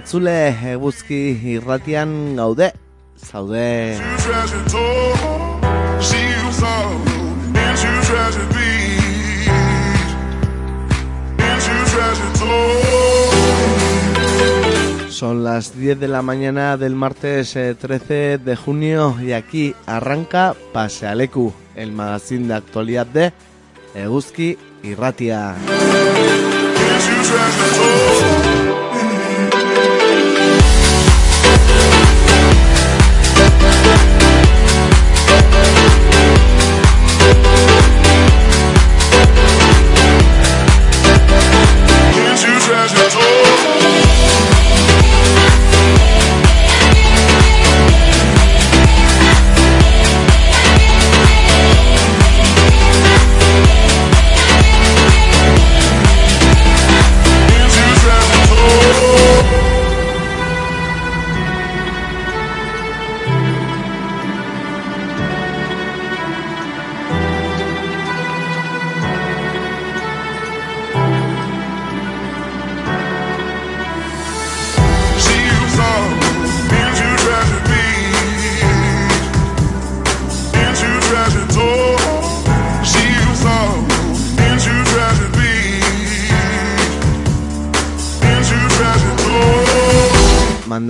egun honen zule eguzki irratian gaude, zaude. Son las 10 de la mañana del martes 13 eh, de junio y aquí arranca Pasealeku, el magazine de actualidad de Eguzki y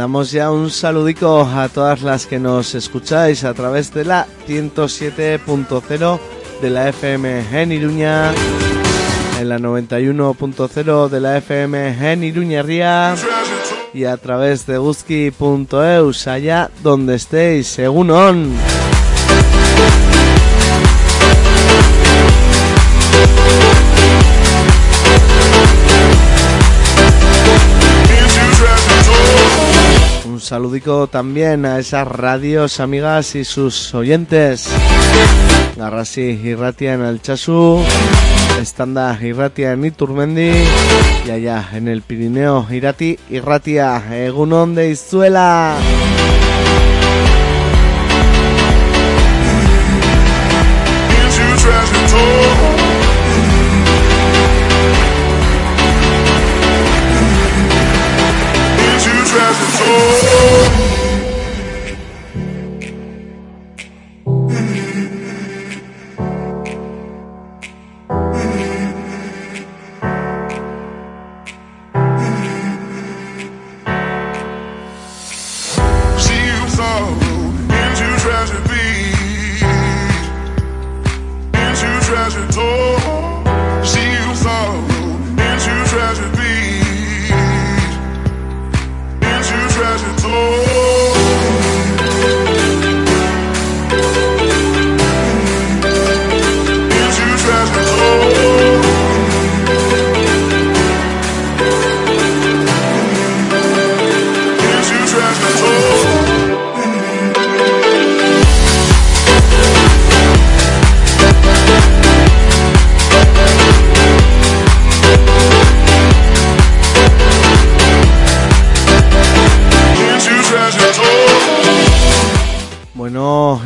Mandamos ya un saludico a todas las que nos escucháis a través de la 107.0 de la FM en Iruña, en la 91.0 de la FM en Iruña Ría y a través de Guzki.eus allá donde estéis, según on. Saludico también a esas radios amigas y sus oyentes. Garrasi Irratia en el Chasu, Estanda Irratia en Iturmendi y allá en el Pirineo Irati Irratia, Egunon de Izuela.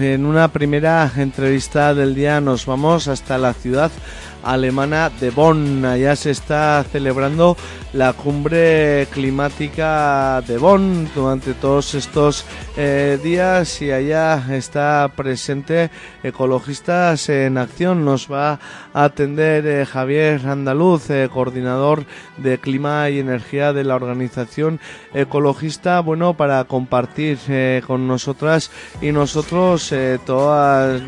En una primera entrevista del día. Nos vamos hasta la ciudad alemana de Bonn. Allá se está celebrando la cumbre climática de Bonn durante todos estos eh, días y allá está presente Ecologistas en Acción. Nos va a atender eh, Javier Andaluz, eh, coordinador de Clima y Energía de la organización ecologista, bueno, para compartir con nosotras y nosotros todas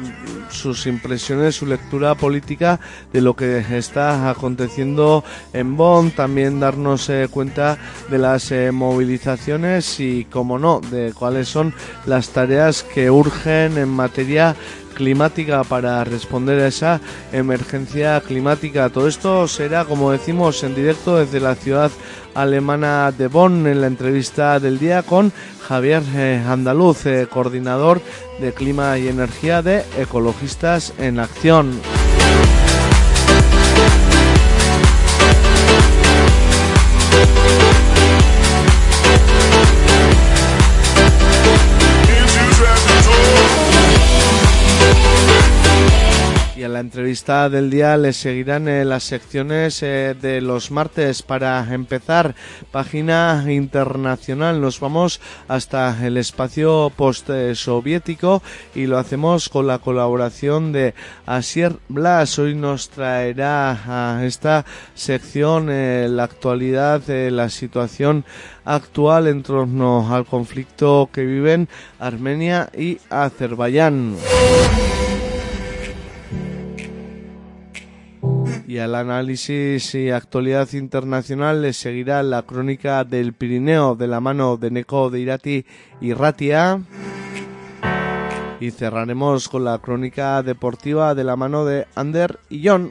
sus impresiones, su lectura política de lo que está aconteciendo en Bonn, también darnos eh, cuenta de las eh, movilizaciones y, como no, de cuáles son las tareas que urgen en materia climática para responder a esa emergencia climática. Todo esto será, como decimos, en directo desde la ciudad alemana de Bonn en la entrevista del día con Javier eh, Andaluz, coordinador de clima y energía de Ecologistas en Acción. La entrevista del día le seguirán eh, las secciones eh, de los martes. Para empezar, página internacional. Nos vamos hasta el espacio post-soviético y lo hacemos con la colaboración de Asier Blas. Hoy nos traerá a esta sección eh, la actualidad, de la situación actual en torno al conflicto que viven Armenia y Azerbaiyán. Y al análisis y actualidad internacional le seguirá la crónica del Pirineo de la mano de Neko de Irati y Ratia. Y cerraremos con la crónica deportiva de la mano de Ander y John.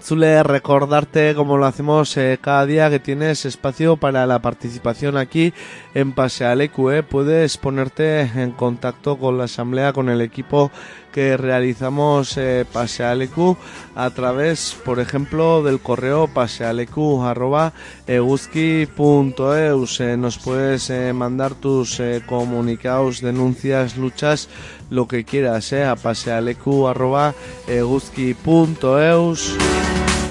Zule, recordarte como lo hacemos eh, cada día que tienes espacio para la participación aquí en Pasealecu. Eh. Puedes ponerte en contacto con la asamblea, con el equipo que realizamos eh, Pasealecu a través, por ejemplo, del correo pasealecu.eguzki.eus. Eh, nos puedes eh, mandar tus comunicados, denuncias, luchas, lo que quieras, eh, a pasealecu.eguzki.eus.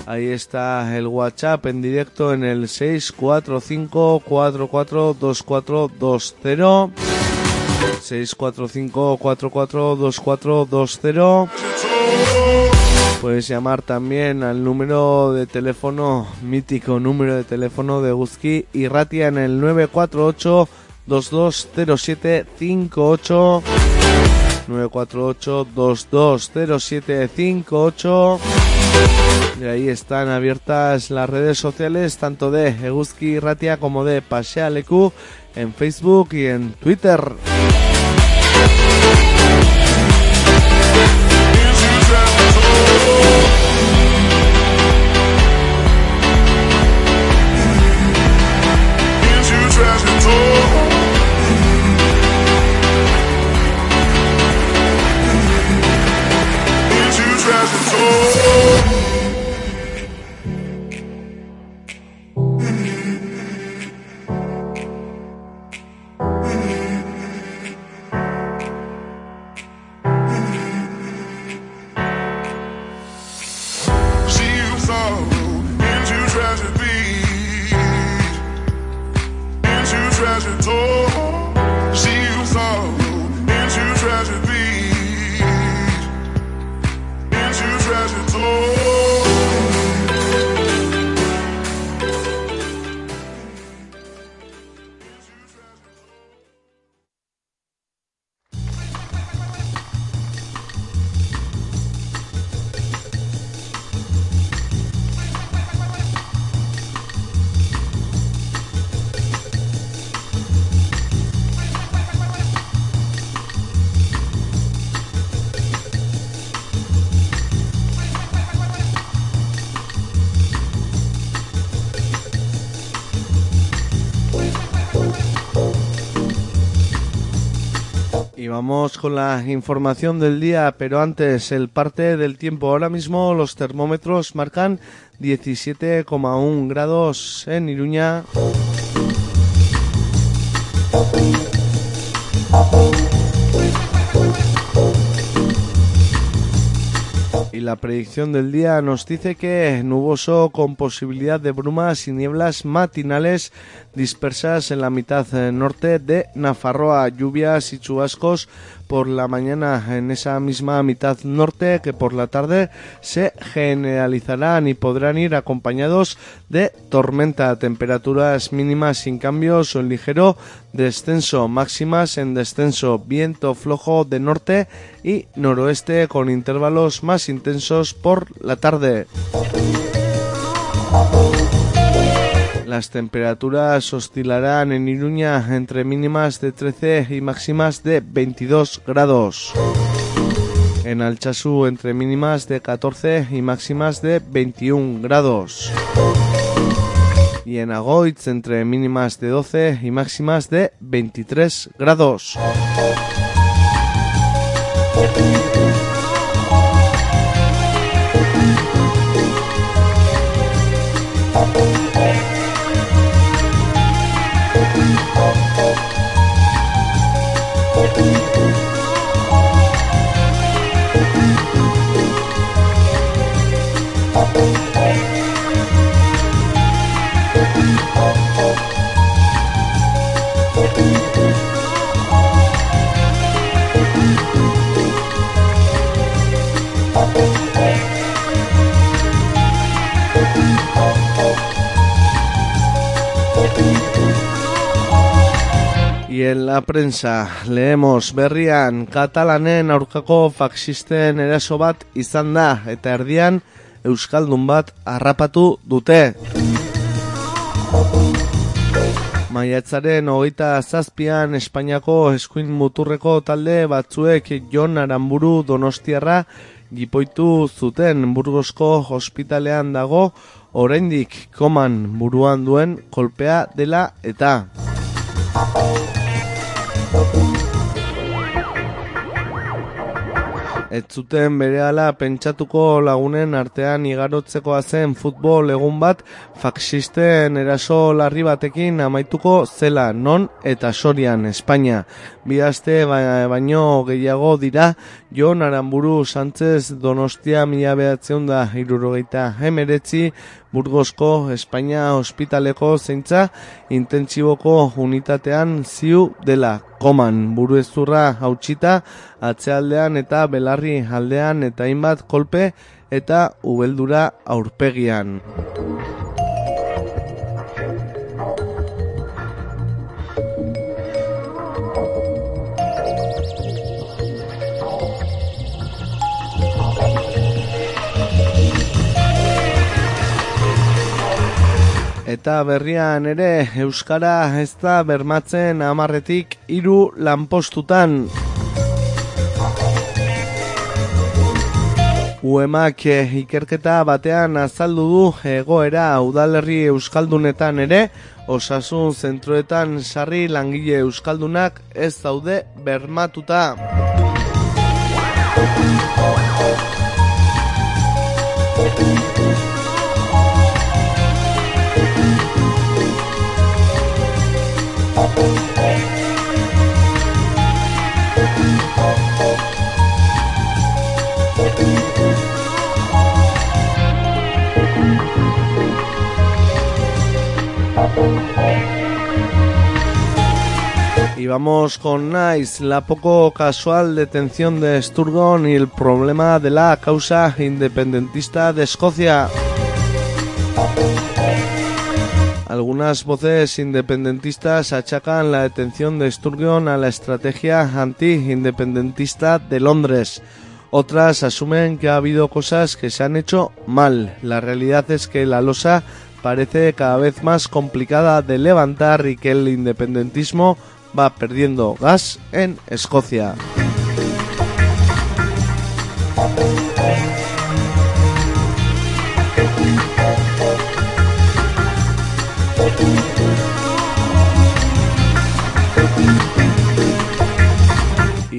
Ahí está el WhatsApp en directo en el 645 442420 645 442420 Puedes llamar también al número de teléfono, mítico número de teléfono de Guzki y Ratia en el 948 220758 948 220758 y ahí están abiertas las redes sociales tanto de Eguzki Ratia como de Pasealeku en Facebook y en Twitter. Con la información del día, pero antes el parte del tiempo. Ahora mismo los termómetros marcan 17,1 grados en Iruña. Y la predicción del día nos dice que nuboso con posibilidad de brumas y nieblas matinales dispersas en la mitad eh, norte de Nafarroa, lluvias y chubascos por la mañana en esa misma mitad norte que por la tarde se generalizarán y podrán ir acompañados de tormenta, temperaturas mínimas sin cambios o en ligero descenso, máximas en descenso, viento flojo de norte y noroeste con intervalos más intensos por la tarde. Las temperaturas oscilarán en Iruña entre mínimas de 13 y máximas de 22 grados. En Alchazú entre mínimas de 14 y máximas de 21 grados. Y en Agoitz entre mínimas de 12 y máximas de 23 grados. Y en la prensa leemos berrian katalanen aurkako faxisten eraso bat izan da eta erdian euskaldun bat harrapatu dute. Maiatzaren hogeita zazpian Espainiako eskuin muturreko talde batzuek Jon Aramburu Donostiarra gipoitu zuten Burgosko hospitalean dago oraindik koman buruan duen kolpea dela eta. Ez zuten berehala pentsatuko lagunen artean igarotzekoa zen futbol egun bat faxisten eraso larri batekin amaituko zela non eta sorian Espainia. Bi aste ba-, baino gehiago dira Jon Aramburu Sánchez Donostia mila behatzen da irurogeita hemeretzi Burgosko Espainia ospitaleko zeintza intentsiboko unitatean ziu dela koman buru ezurra hautsita atzealdean eta belarri aldean eta hainbat kolpe eta ubeldura aurpegian. Eta berrian ere Euskara ez da bermatzen amarretik hiru lanpostutan. Uemak ikerketa batean azaldu du egoera udalerri euskaldunetan ere, osasun zentroetan sarri langile euskaldunak ez daude bermatuta. Y vamos con Nice, la poco casual detención de Sturgon y el problema de la causa independentista de Escocia. Algunas voces independentistas achacan la detención de Sturgeon a la estrategia anti-independentista de Londres. Otras asumen que ha habido cosas que se han hecho mal. La realidad es que la losa parece cada vez más complicada de levantar y que el independentismo va perdiendo gas en Escocia.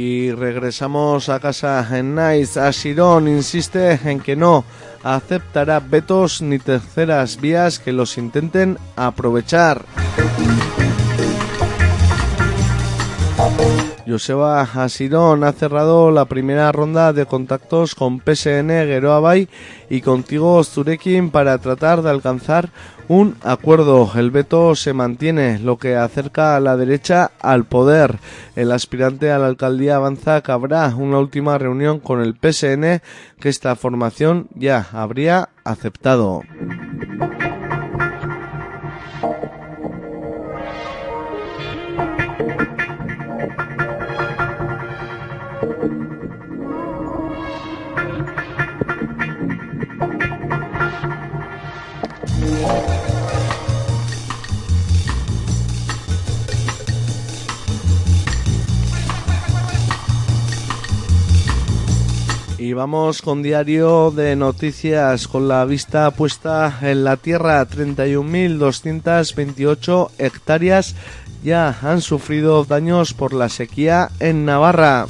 Y regresamos a casa en Nice. Asirón insiste en que no aceptará vetos ni terceras vías que los intenten aprovechar. Joseba Asirón ha cerrado la primera ronda de contactos con PSN Geroa y contigo Zurekin para tratar de alcanzar un acuerdo. El veto se mantiene, lo que acerca a la derecha al poder. El aspirante a la alcaldía avanza que habrá una última reunión con el PSN que esta formación ya habría aceptado. Y vamos con diario de noticias con la vista puesta en la tierra. 31.228 hectáreas ya han sufrido daños por la sequía en Navarra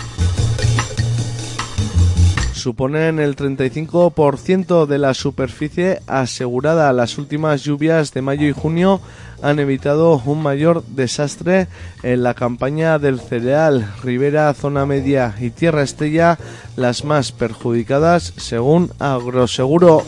suponen el 35% de la superficie asegurada. Las últimas lluvias de mayo y junio han evitado un mayor desastre en la campaña del cereal. Ribera, zona media y Tierra Estella, las más perjudicadas según Agroseguro.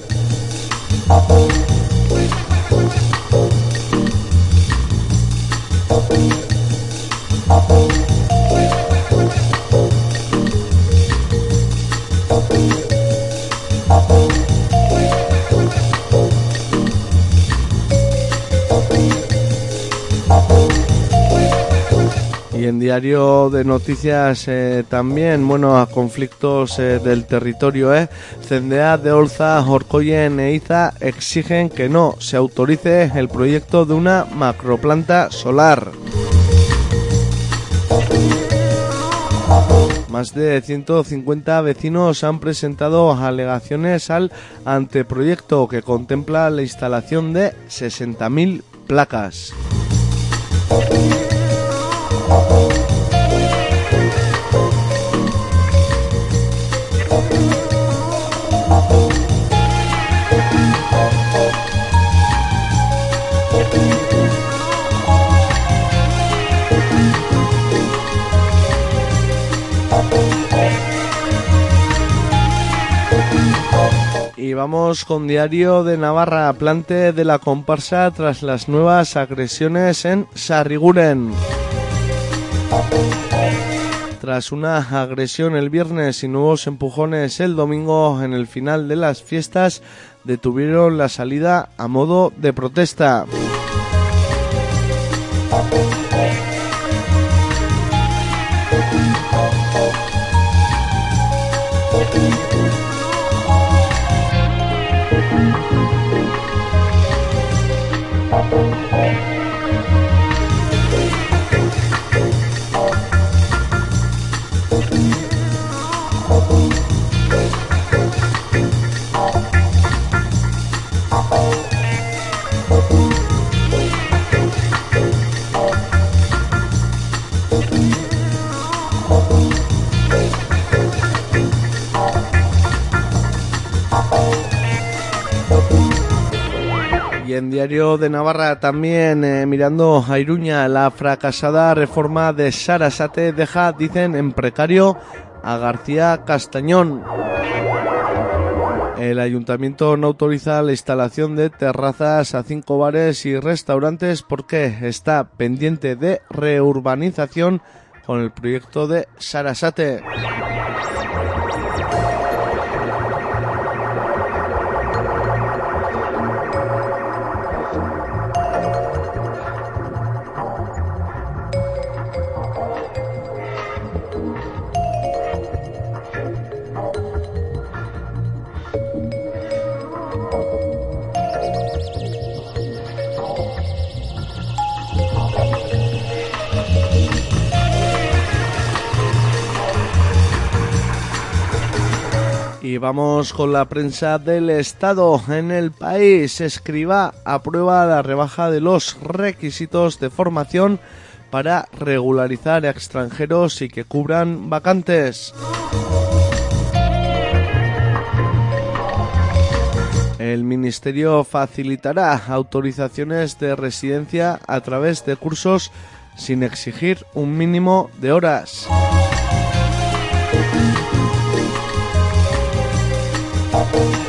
Y en diario de noticias eh, también, bueno, a conflictos eh, del territorio, ¿eh? Cendea de Olza, Orcoyen e Iza exigen que no se autorice el proyecto de una macroplanta solar. Más de 150 vecinos han presentado alegaciones al anteproyecto que contempla la instalación de 60.000 placas. Vamos con Diario de Navarra, plante de la comparsa tras las nuevas agresiones en Sarriguren. Tras una agresión el viernes y nuevos empujones el domingo en el final de las fiestas, detuvieron la salida a modo de protesta. Diario de Navarra también, eh, mirando a Iruña, la fracasada reforma de Sarasate deja, dicen, en precario a García Castañón. El ayuntamiento no autoriza la instalación de terrazas a cinco bares y restaurantes porque está pendiente de reurbanización con el proyecto de Sarasate. Y vamos con la prensa del Estado en el país. Escriba aprueba la rebaja de los requisitos de formación para regularizar a extranjeros y que cubran vacantes. El Ministerio facilitará autorizaciones de residencia a través de cursos sin exigir un mínimo de horas. Y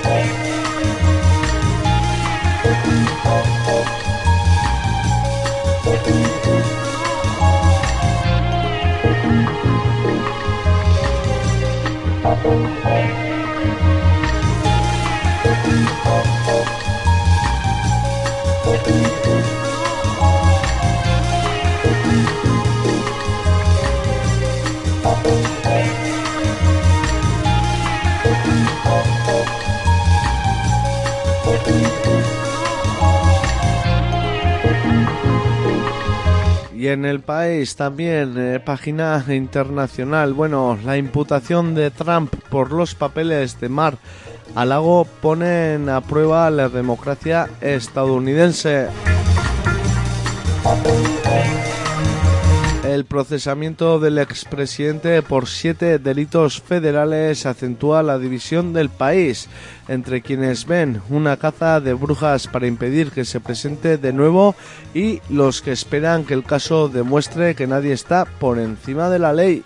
el país también, eh, página internacional. Bueno, la imputación de Trump por los papeles de Mar a Lago ponen a prueba la democracia estadounidense. El procesamiento del expresidente por siete delitos federales acentúa la división del país entre quienes ven una caza de brujas para impedir que se presente de nuevo y los que esperan que el caso demuestre que nadie está por encima de la ley.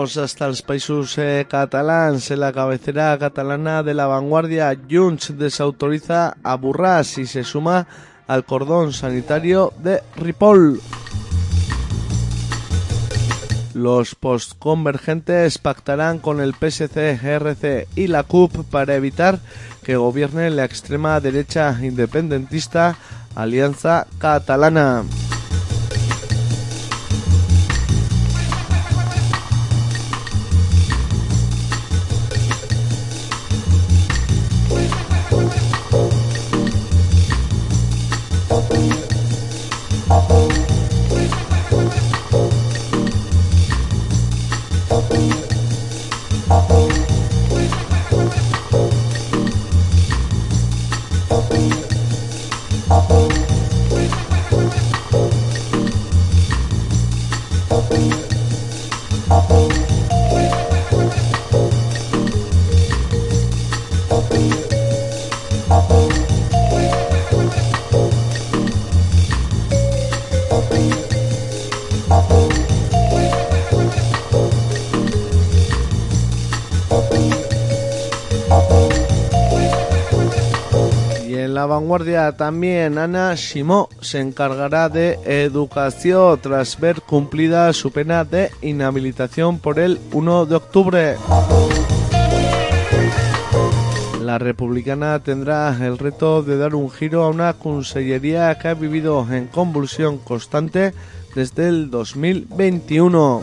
Hasta los países eh, catalans. En la cabecera catalana de la vanguardia, Junts desautoriza a Burras y se suma al cordón sanitario de Ripoll. Los postconvergentes pactarán con el PSC, RC y la CUP para evitar que gobierne la extrema derecha independentista Alianza Catalana. Y también Ana Simó se encargará de educación tras ver cumplida su pena de inhabilitación por el 1 de octubre. La republicana tendrá el reto de dar un giro a una consellería que ha vivido en convulsión constante desde el 2021.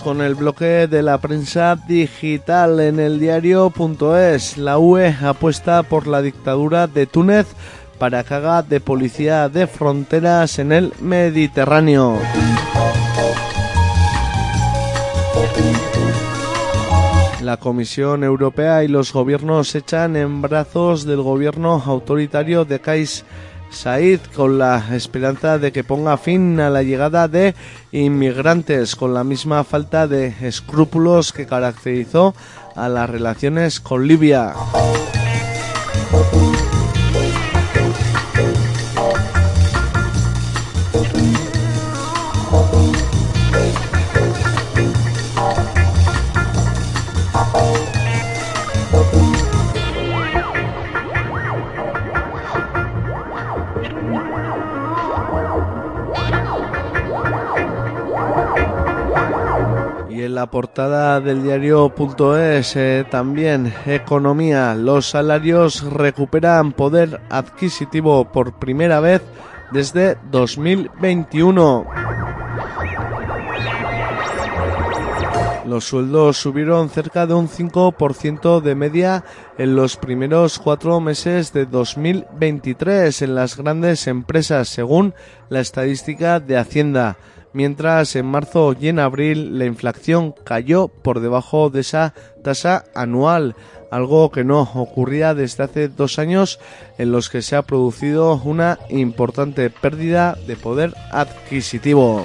Con el bloque de la prensa digital en el diario.es. La UE apuesta por la dictadura de Túnez para que de policía de fronteras en el Mediterráneo. La Comisión Europea y los gobiernos echan en brazos del gobierno autoritario de Kais Said con la esperanza de que ponga fin a la llegada de inmigrantes con la misma falta de escrúpulos que caracterizó a las relaciones con Libia. La portada del diario.es eh, también economía, los salarios recuperan poder adquisitivo por primera vez desde 2021. Los sueldos subieron cerca de un 5% de media en los primeros cuatro meses de 2023 en las grandes empresas, según la estadística de Hacienda mientras en marzo y en abril la inflación cayó por debajo de esa tasa anual, algo que no ocurría desde hace dos años en los que se ha producido una importante pérdida de poder adquisitivo.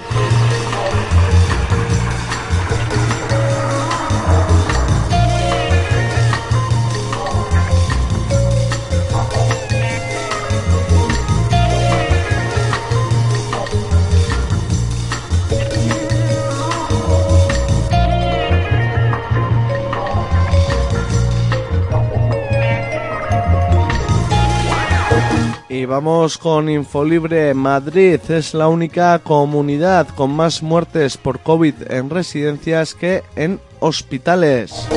Vamos con Infolibre. Madrid es la única comunidad con más muertes por COVID en residencias que en hospitales.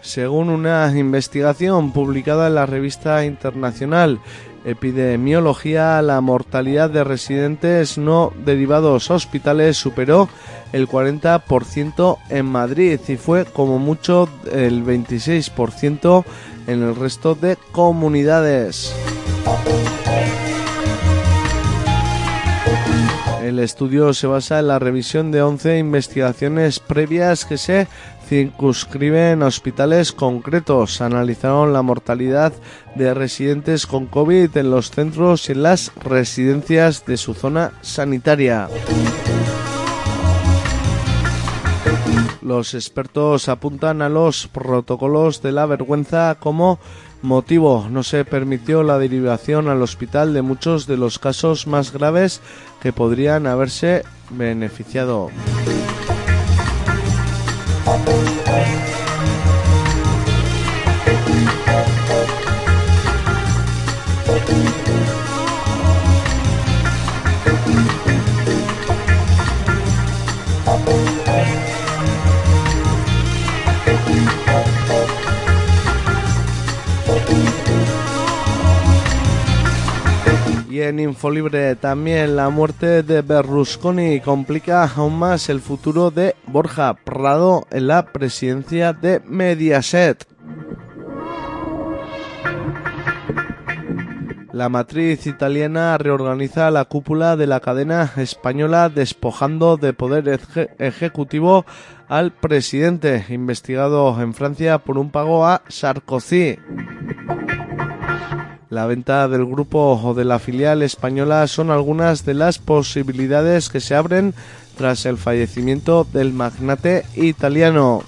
Según una investigación publicada en la revista internacional epidemiología, la mortalidad de residentes no derivados a hospitales superó el 40% en Madrid y fue como mucho el 26% en el resto de comunidades. El estudio se basa en la revisión de 11 investigaciones previas que se circunscriben a hospitales concretos. Analizaron la mortalidad de residentes con COVID en los centros y en las residencias de su zona sanitaria. Los expertos apuntan a los protocolos de la vergüenza como motivo no se permitió la derivación al hospital de muchos de los casos más graves que podrían haberse beneficiado. Y en Infolibre también la muerte de Berlusconi complica aún más el futuro de Borja Prado en la presidencia de Mediaset. La matriz italiana reorganiza la cúpula de la cadena española despojando de poder ejecutivo al presidente investigado en Francia por un pago a Sarkozy. La venta del grupo o de la filial española son algunas de las posibilidades que se abren tras el fallecimiento del magnate italiano.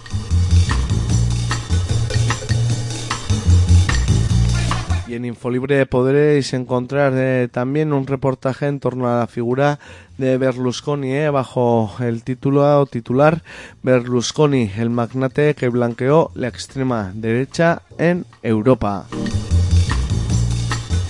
Y en Infolibre podréis encontrar eh, también un reportaje en torno a la figura de Berlusconi, eh, bajo el título o titular Berlusconi, el magnate que blanqueó la extrema derecha en Europa.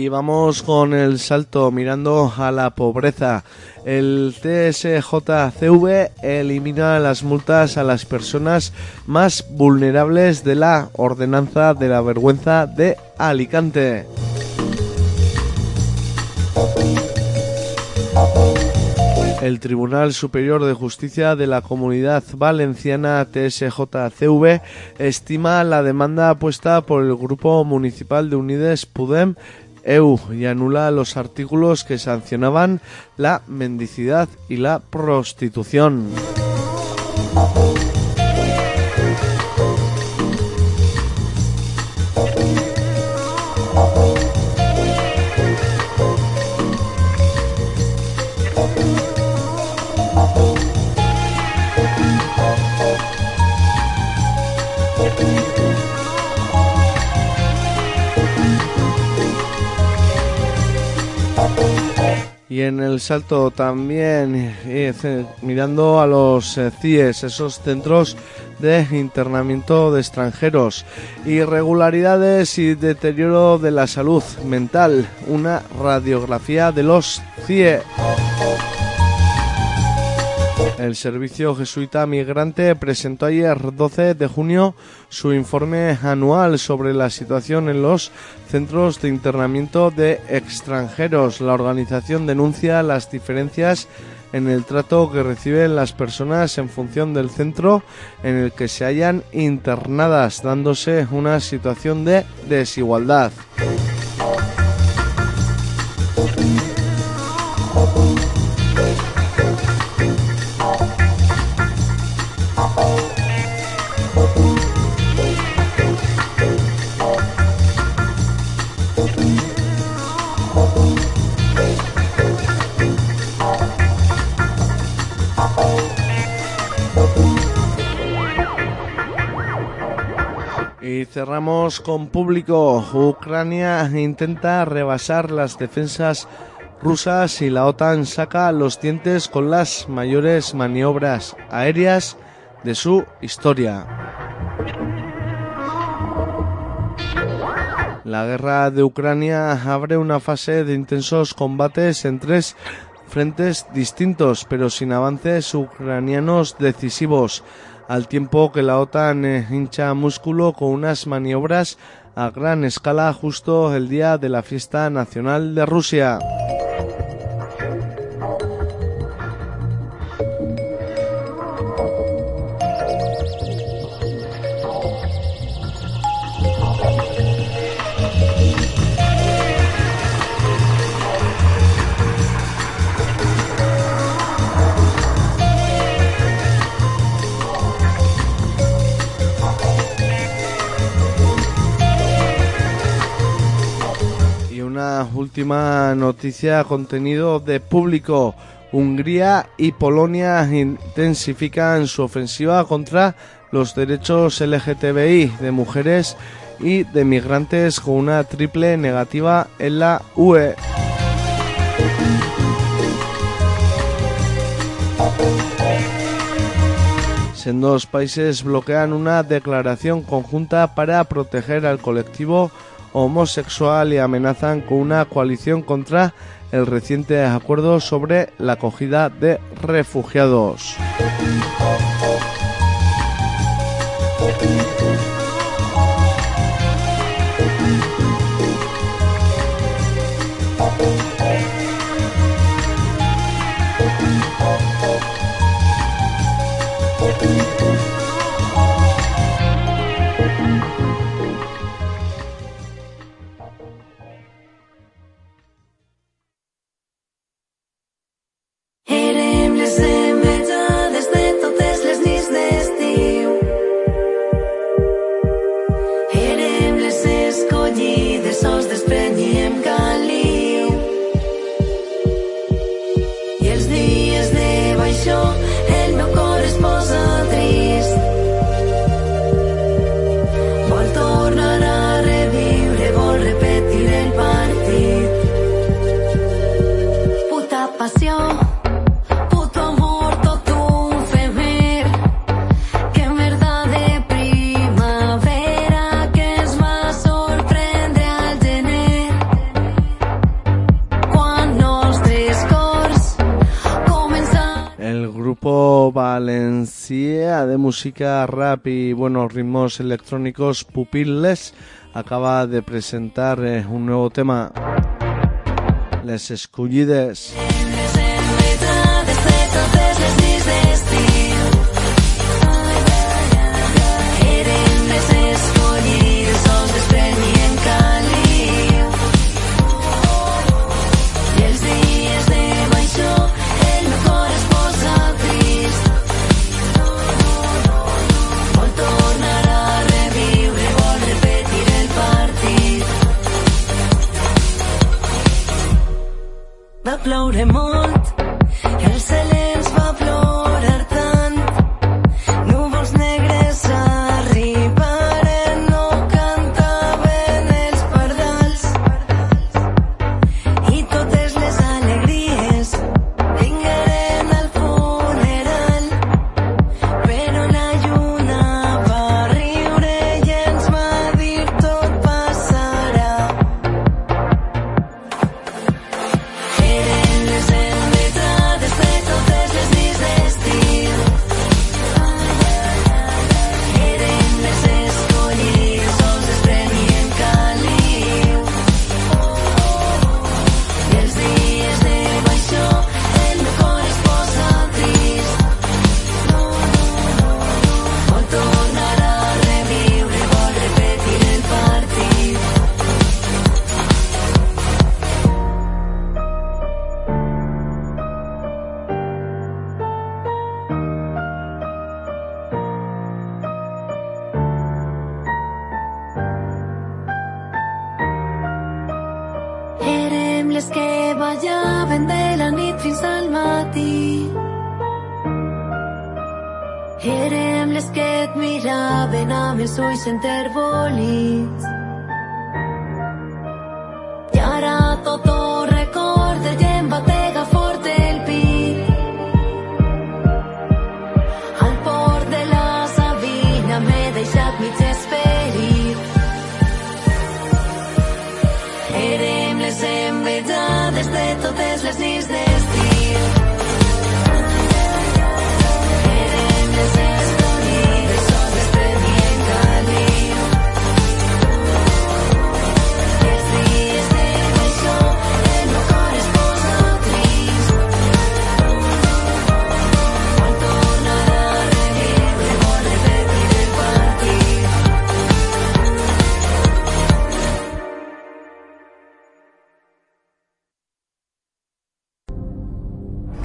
Y vamos con el salto mirando a la pobreza. El TSJCV elimina las multas a las personas más vulnerables de la ordenanza de la vergüenza de Alicante. El Tribunal Superior de Justicia de la Comunidad Valenciana TSJCV estima la demanda puesta por el Grupo Municipal de Unides Pudem EU y anula los artículos que sancionaban la mendicidad y la prostitución. Y en el salto también mirando a los eh, CIES, esos centros de internamiento de extranjeros, irregularidades y deterioro de la salud mental, una radiografía de los CIE. El Servicio Jesuita Migrante presentó ayer 12 de junio su informe anual sobre la situación en los centros de internamiento de extranjeros. La organización denuncia las diferencias en el trato que reciben las personas en función del centro en el que se hayan internadas, dándose una situación de desigualdad. Cerramos con público. Ucrania intenta rebasar las defensas rusas y la OTAN saca los dientes con las mayores maniobras aéreas de su historia. La guerra de Ucrania abre una fase de intensos combates en tres frentes distintos, pero sin avances ucranianos decisivos al tiempo que la OTAN eh, hincha músculo con unas maniobras a gran escala justo el día de la fiesta nacional de Rusia. Última noticia, contenido de público. Hungría y Polonia intensifican su ofensiva contra los derechos LGTBI de mujeres y de migrantes con una triple negativa en la UE. En países bloquean una declaración conjunta para proteger al colectivo homosexual y amenazan con una coalición contra el reciente acuerdo sobre la acogida de refugiados. De música rap y buenos ritmos electrónicos, Pupilles acaba de presentar eh, un nuevo tema, Les Escullides. out and.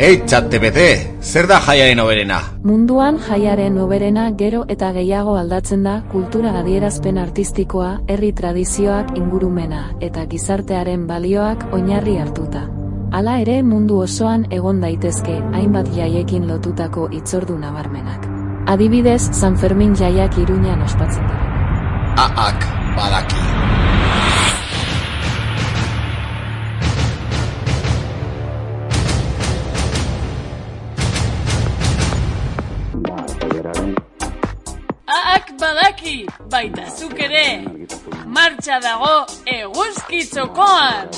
Ei, txat TPT, zer da jaiaren oberena? Munduan jaiaren oberena gero eta gehiago aldatzen da kultura adierazpen artistikoa, herri tradizioak ingurumena eta gizartearen balioak oinarri hartuta. Hala ere mundu osoan egon daitezke hainbat jaiekin lotutako itzordu nabarmenak. Adibidez, San Fermin jaiak Iruñan ospatzen dira. Badaki, baita zuk ere. Martxa dago eguzki txokoan.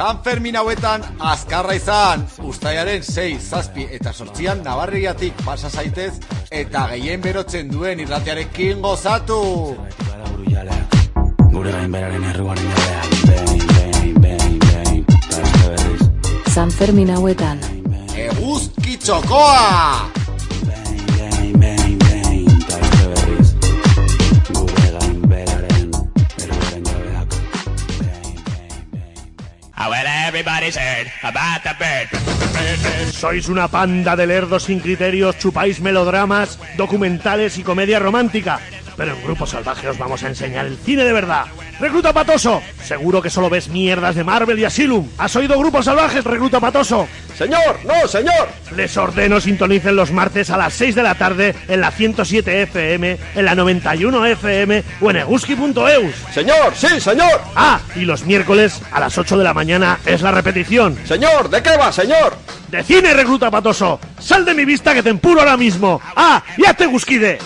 San Fermin hauetan azkarra izan, ustaiaren 6, zazpi eta sortzian nabarriatik pasa zaitez eta gehien berotzen duen irratiarekin gozatu. Gure gainberaren erruaren jaleak Well, everybody's heard about the bird. Sois una panda de lerdos sin criterios, chupáis melodramas, documentales y comedia romántica. Pero en Grupo Salvaje os vamos a enseñar el cine de verdad. ¡Recluta Patoso! Seguro que solo ves mierdas de Marvel y Asylum. ¿Has oído Grupo Salvaje, Recluta Patoso? Señor, no, señor. Les ordeno sintonicen los martes a las 6 de la tarde en la 107 FM, en la 91 FM o en eguski.eus. Señor, sí, señor. Ah, y los miércoles a las 8 de la mañana es la repetición. Señor, ¿de qué va, señor? ¡De cine, recluta patoso! ¡Sal de mi vista que te empuro ahora mismo! ¡Ah! ¡Ya te gusquide!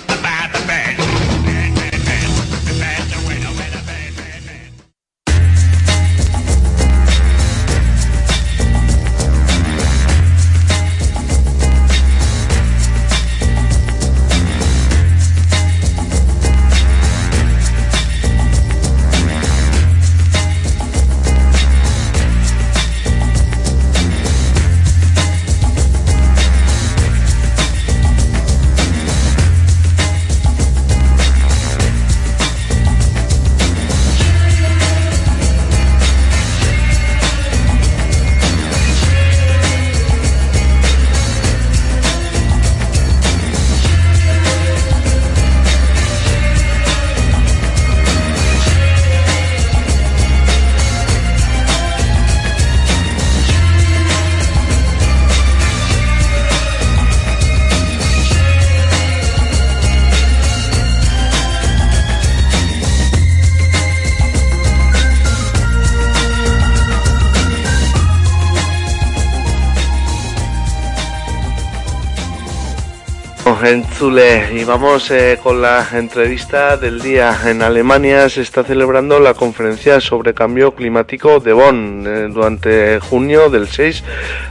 About Entzule, y vamos eh, con la entrevista del día. En Alemania se está celebrando la conferencia sobre cambio climático de Bonn eh, durante junio del 6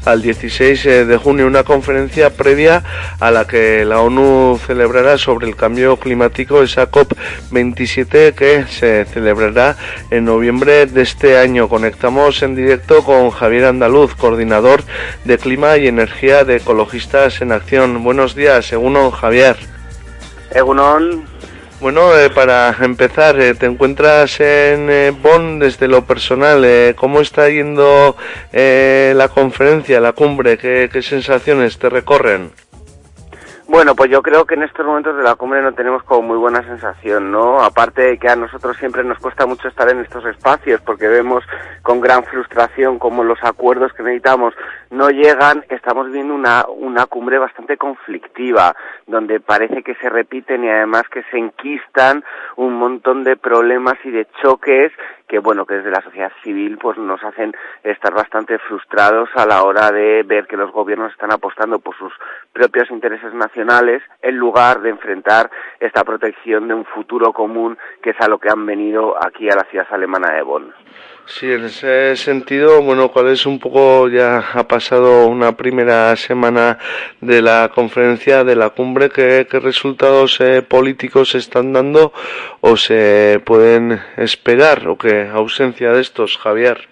al 16 eh, de junio, una conferencia previa a la que la ONU celebrará sobre el cambio climático, esa COP27 que se celebrará en noviembre de este año. Conectamos en directo con Javier Andaluz, coordinador de clima y energía de Ecologistas en Acción. Buenos días, según Javier. Egunon, Bueno, eh, para empezar, eh, te encuentras en eh, Bonn desde lo personal. eh, ¿Cómo está yendo la conferencia, la cumbre? ¿Qué, qué sensaciones te recorren? Bueno, pues yo creo que en estos momentos de la cumbre no tenemos como muy buena sensación, ¿no? Aparte de que a nosotros siempre nos cuesta mucho estar en estos espacios porque vemos con gran frustración cómo los acuerdos que necesitamos no llegan, estamos viendo una, una cumbre bastante conflictiva, donde parece que se repiten y además que se enquistan un montón de problemas y de choques que bueno que desde la sociedad civil pues nos hacen estar bastante frustrados a la hora de ver que los gobiernos están apostando por sus propios intereses nacionales en lugar de enfrentar esta protección de un futuro común que es a lo que han venido aquí a la ciudad alemana de Bonn. Sí, en ese sentido, bueno, ¿cuál es un poco, ya ha pasado una primera semana de la conferencia, de la cumbre, qué, resultados eh, políticos se están dando o se pueden esperar o qué ausencia de estos, Javier?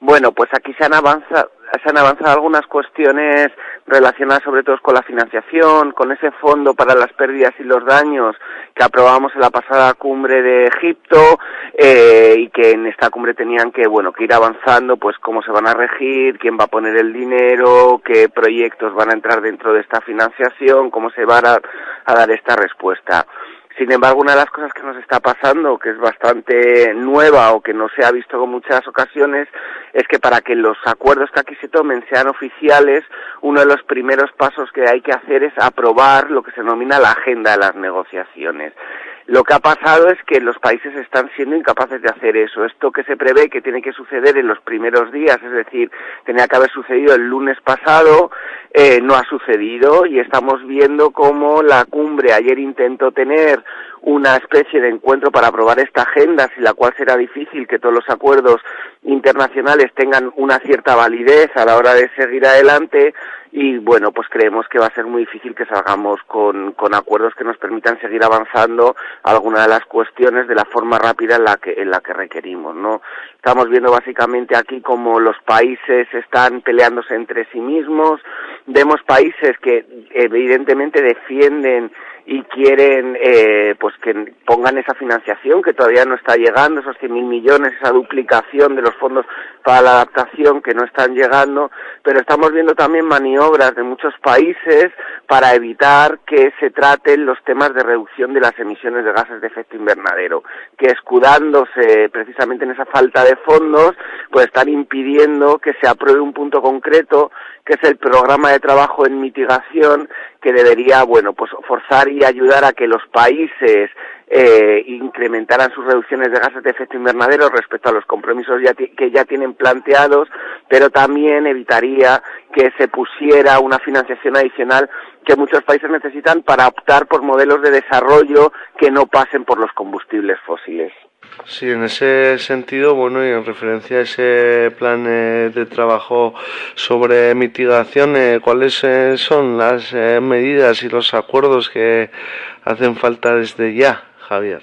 Bueno, pues aquí se han avanzado, se han avanzado algunas cuestiones relacionadas sobre todo con la financiación, con ese fondo para las pérdidas y los daños que aprobamos en la pasada cumbre de Egipto eh, y que en esta cumbre tenían que bueno que ir avanzando, pues cómo se van a regir, quién va a poner el dinero, qué proyectos van a entrar dentro de esta financiación, cómo se va a, a dar esta respuesta. Sin embargo, una de las cosas que nos está pasando, que es bastante nueva o que no se ha visto en muchas ocasiones, es que para que los acuerdos que aquí se tomen sean oficiales, uno de los primeros pasos que hay que hacer es aprobar lo que se denomina la agenda de las negociaciones. Lo que ha pasado es que los países están siendo incapaces de hacer eso. Esto que se prevé que tiene que suceder en los primeros días, es decir, tenía que haber sucedido el lunes pasado, eh, no ha sucedido y estamos viendo cómo la cumbre ayer intentó tener una especie de encuentro para aprobar esta agenda, sin la cual será difícil que todos los acuerdos internacionales tengan una cierta validez a la hora de seguir adelante y bueno, pues creemos que va a ser muy difícil que salgamos con, con acuerdos que nos permitan seguir avanzando alguna de las cuestiones de la forma rápida en la que, en la que requerimos, ¿no? Estamos viendo básicamente aquí como los países están peleándose entre sí mismos, vemos países que evidentemente defienden y quieren eh, pues que pongan esa financiación que todavía no está llegando, esos 100.000 millones, esa duplicación de los fondos para la adaptación que no están llegando, pero estamos viendo también maniobras de muchos países para evitar que se traten los temas de reducción de las emisiones de gases de efecto invernadero, que escudándose precisamente en esa falta de fondos, pues están impidiendo que se apruebe un punto concreto que es el programa de trabajo en mitigación que debería, bueno, pues forzar y ayudar a que los países eh, incrementaran sus reducciones de gases de efecto invernadero respecto a los compromisos que ya tienen planteados, pero también evitaría que se pusiera una financiación adicional que muchos países necesitan para optar por modelos de desarrollo que no pasen por los combustibles fósiles. Sí, en ese sentido, bueno, y en referencia a ese plan eh, de trabajo sobre mitigación, eh, ¿cuáles eh, son las eh, medidas y los acuerdos que hacen falta desde ya, Javier?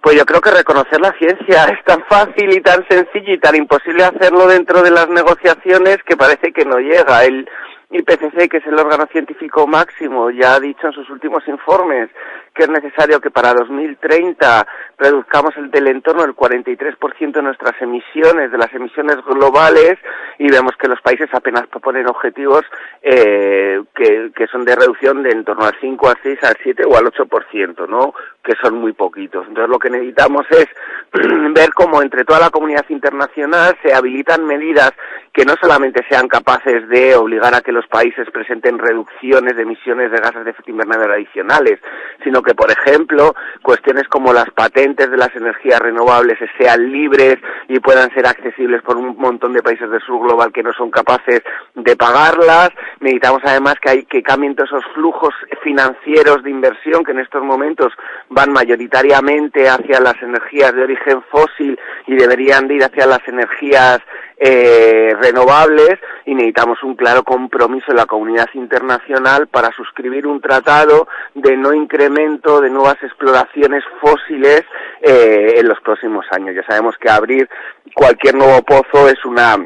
Pues yo creo que reconocer la ciencia es tan fácil y tan sencillo y tan imposible hacerlo dentro de las negociaciones que parece que no llega. El IPCC, que es el órgano científico máximo, ya ha dicho en sus últimos informes que es necesario que para 2030 reduzcamos el del entorno el 43% de nuestras emisiones, de las emisiones globales, y vemos que los países apenas proponen objetivos eh, que, que son de reducción de en torno al 5, al 6, al 7 o al 8%, ¿no? que son muy poquitos. Entonces lo que necesitamos es ver cómo entre toda la comunidad internacional se habilitan medidas que no solamente sean capaces de obligar a que los países presenten reducciones de emisiones de gases de efecto invernadero adicionales, sino que, por ejemplo, cuestiones como las patentes de las energías renovables sean libres y puedan ser accesibles por un montón de países del sur global que no son capaces de pagarlas. Necesitamos además que, hay, que cambien todos esos flujos financieros de inversión que en estos momentos van mayoritariamente hacia las energías de origen fósil y deberían de ir hacia las energías eh, renovables y necesitamos un claro compromiso de la comunidad internacional para suscribir un tratado de no incremento de nuevas exploraciones fósiles eh, en los próximos años. Ya sabemos que abrir cualquier nuevo pozo es una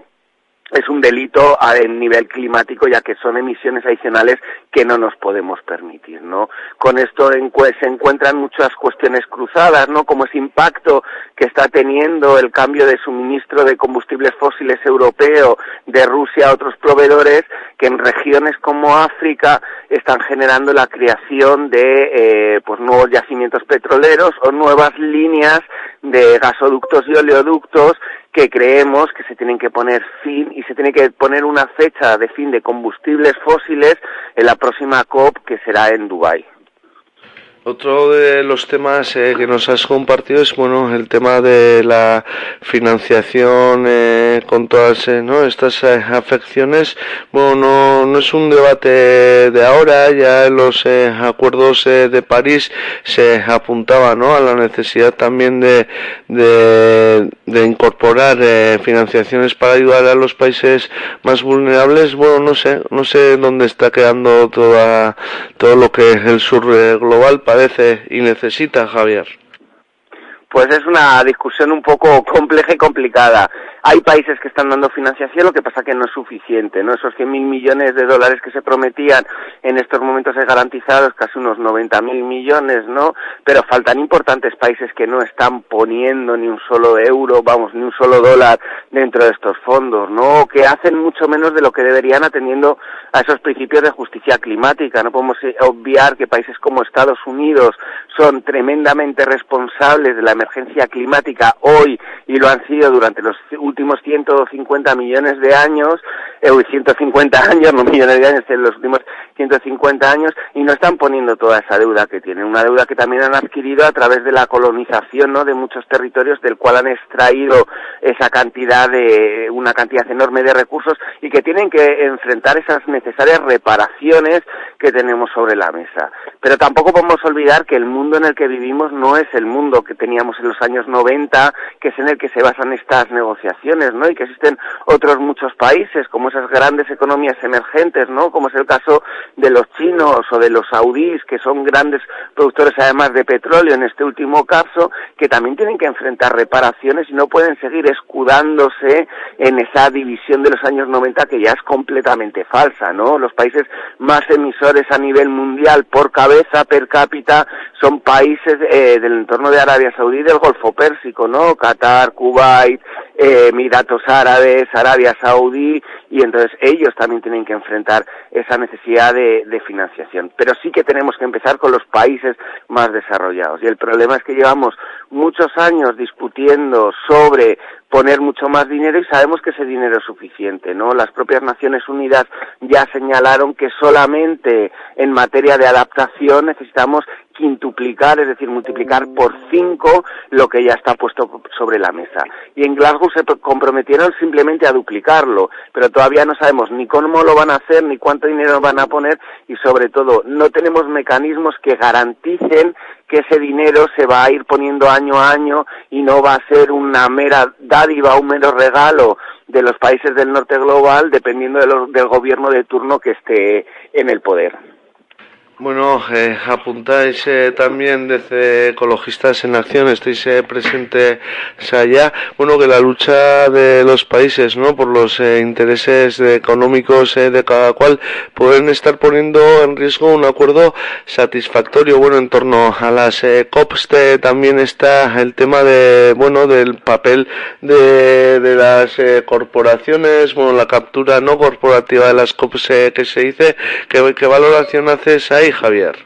es un delito a nivel climático ya que son emisiones adicionales que no nos podemos permitir, ¿no? Con esto se encuentran muchas cuestiones cruzadas, ¿no? Como ese impacto que está teniendo el cambio de suministro de combustibles fósiles europeo de Rusia a otros proveedores que en regiones como África están generando la creación de eh, pues nuevos yacimientos petroleros o nuevas líneas de gasoductos y oleoductos que creemos que se tienen que poner fin y se tiene que poner una fecha de fin de combustibles fósiles en la próxima COP que será en Dubái. Otro de los temas eh, que nos has compartido es bueno el tema de la financiación eh, con todas eh, ¿no? estas eh, afecciones. Bueno, no, no, es un debate de ahora, ya en los eh, acuerdos eh, de París se apuntaba ¿no? a la necesidad también de, de, de incorporar financiaciones para ayudar a los países más vulnerables. Bueno, no sé, no sé dónde está quedando toda, todo lo que es el sur global padece y necesita, Javier? Pues es una discusión un poco compleja y complicada. Hay países que están dando financiación, lo que pasa que no es suficiente, ¿no? Esos 100.000 millones de dólares que se prometían en estos momentos es garantizados, casi unos 90.000 millones, ¿no? Pero faltan importantes países que no están poniendo ni un solo euro, vamos, ni un solo dólar dentro de estos fondos, ¿no? Que hacen mucho menos de lo que deberían atendiendo a esos principios de justicia climática. No podemos obviar que países como Estados Unidos son tremendamente responsables de la emergencia climática hoy y lo han sido durante los 150 millones de años, 150 años, no millones de años, en los últimos 150 años, y no están poniendo toda esa deuda que tienen. Una deuda que también han adquirido a través de la colonización, ¿no?, de muchos territorios del cual han extraído esa cantidad de, una cantidad enorme de recursos y que tienen que enfrentar esas necesarias reparaciones que tenemos sobre la mesa. Pero tampoco podemos olvidar que el mundo en el que vivimos no es el mundo que teníamos en los años 90, que es en el que se basan estas negociaciones, ¿no? Y que existen otros muchos países, como esas grandes economías emergentes, ¿no? Como es el caso de los chinos o de los saudíes, que son grandes productores además de petróleo en este último caso, que también tienen que enfrentar reparaciones y no pueden seguir escudándose en esa división de los años 90 que ya es completamente falsa, ¿no? Los países más emisores a nivel mundial por cabeza, per cápita, son países eh, del entorno de Arabia Saudí y del Golfo Pérsico, ¿no? Qatar, Kuwait, Emiratos Árabes, Arabia Saudí, y entonces ellos también tienen que enfrentar esa necesidad de, financiación. Pero sí que tenemos que empezar con los países más desarrollados. Y el problema es que llevamos muchos años discutiendo sobre poner mucho más dinero y sabemos que ese dinero es suficiente, ¿no? Las propias Naciones Unidas ya señalaron que solamente en materia de adaptación necesitamos quintuplicar, es decir, multiplicar por cinco lo que ya está puesto sobre la mesa. Y en Glasgow se comprometieron simplemente a duplicarlo, pero todavía no sabemos ni cómo lo van a hacer, ni cuánto dinero van a poner y sobre todo no tenemos mecanismos que garanticen que ese dinero se va a ir poniendo año a año y no va a ser una mera dádiva, un mero regalo de los países del norte global dependiendo del gobierno de turno que esté en el poder. Bueno, eh, apuntáis eh, también desde Ecologistas en Acción, estáis eh, presentes allá. Bueno, que la lucha de los países, ¿no? Por los eh, intereses económicos eh, de cada cual pueden estar poniendo en riesgo un acuerdo satisfactorio. Bueno, en torno a las eh, COPs también está el tema de, bueno, del papel de, de las corporaciones, bueno, la captura no corporativa de las COPs que se dice. ¿Qué, qué valoración haces ahí? Javier?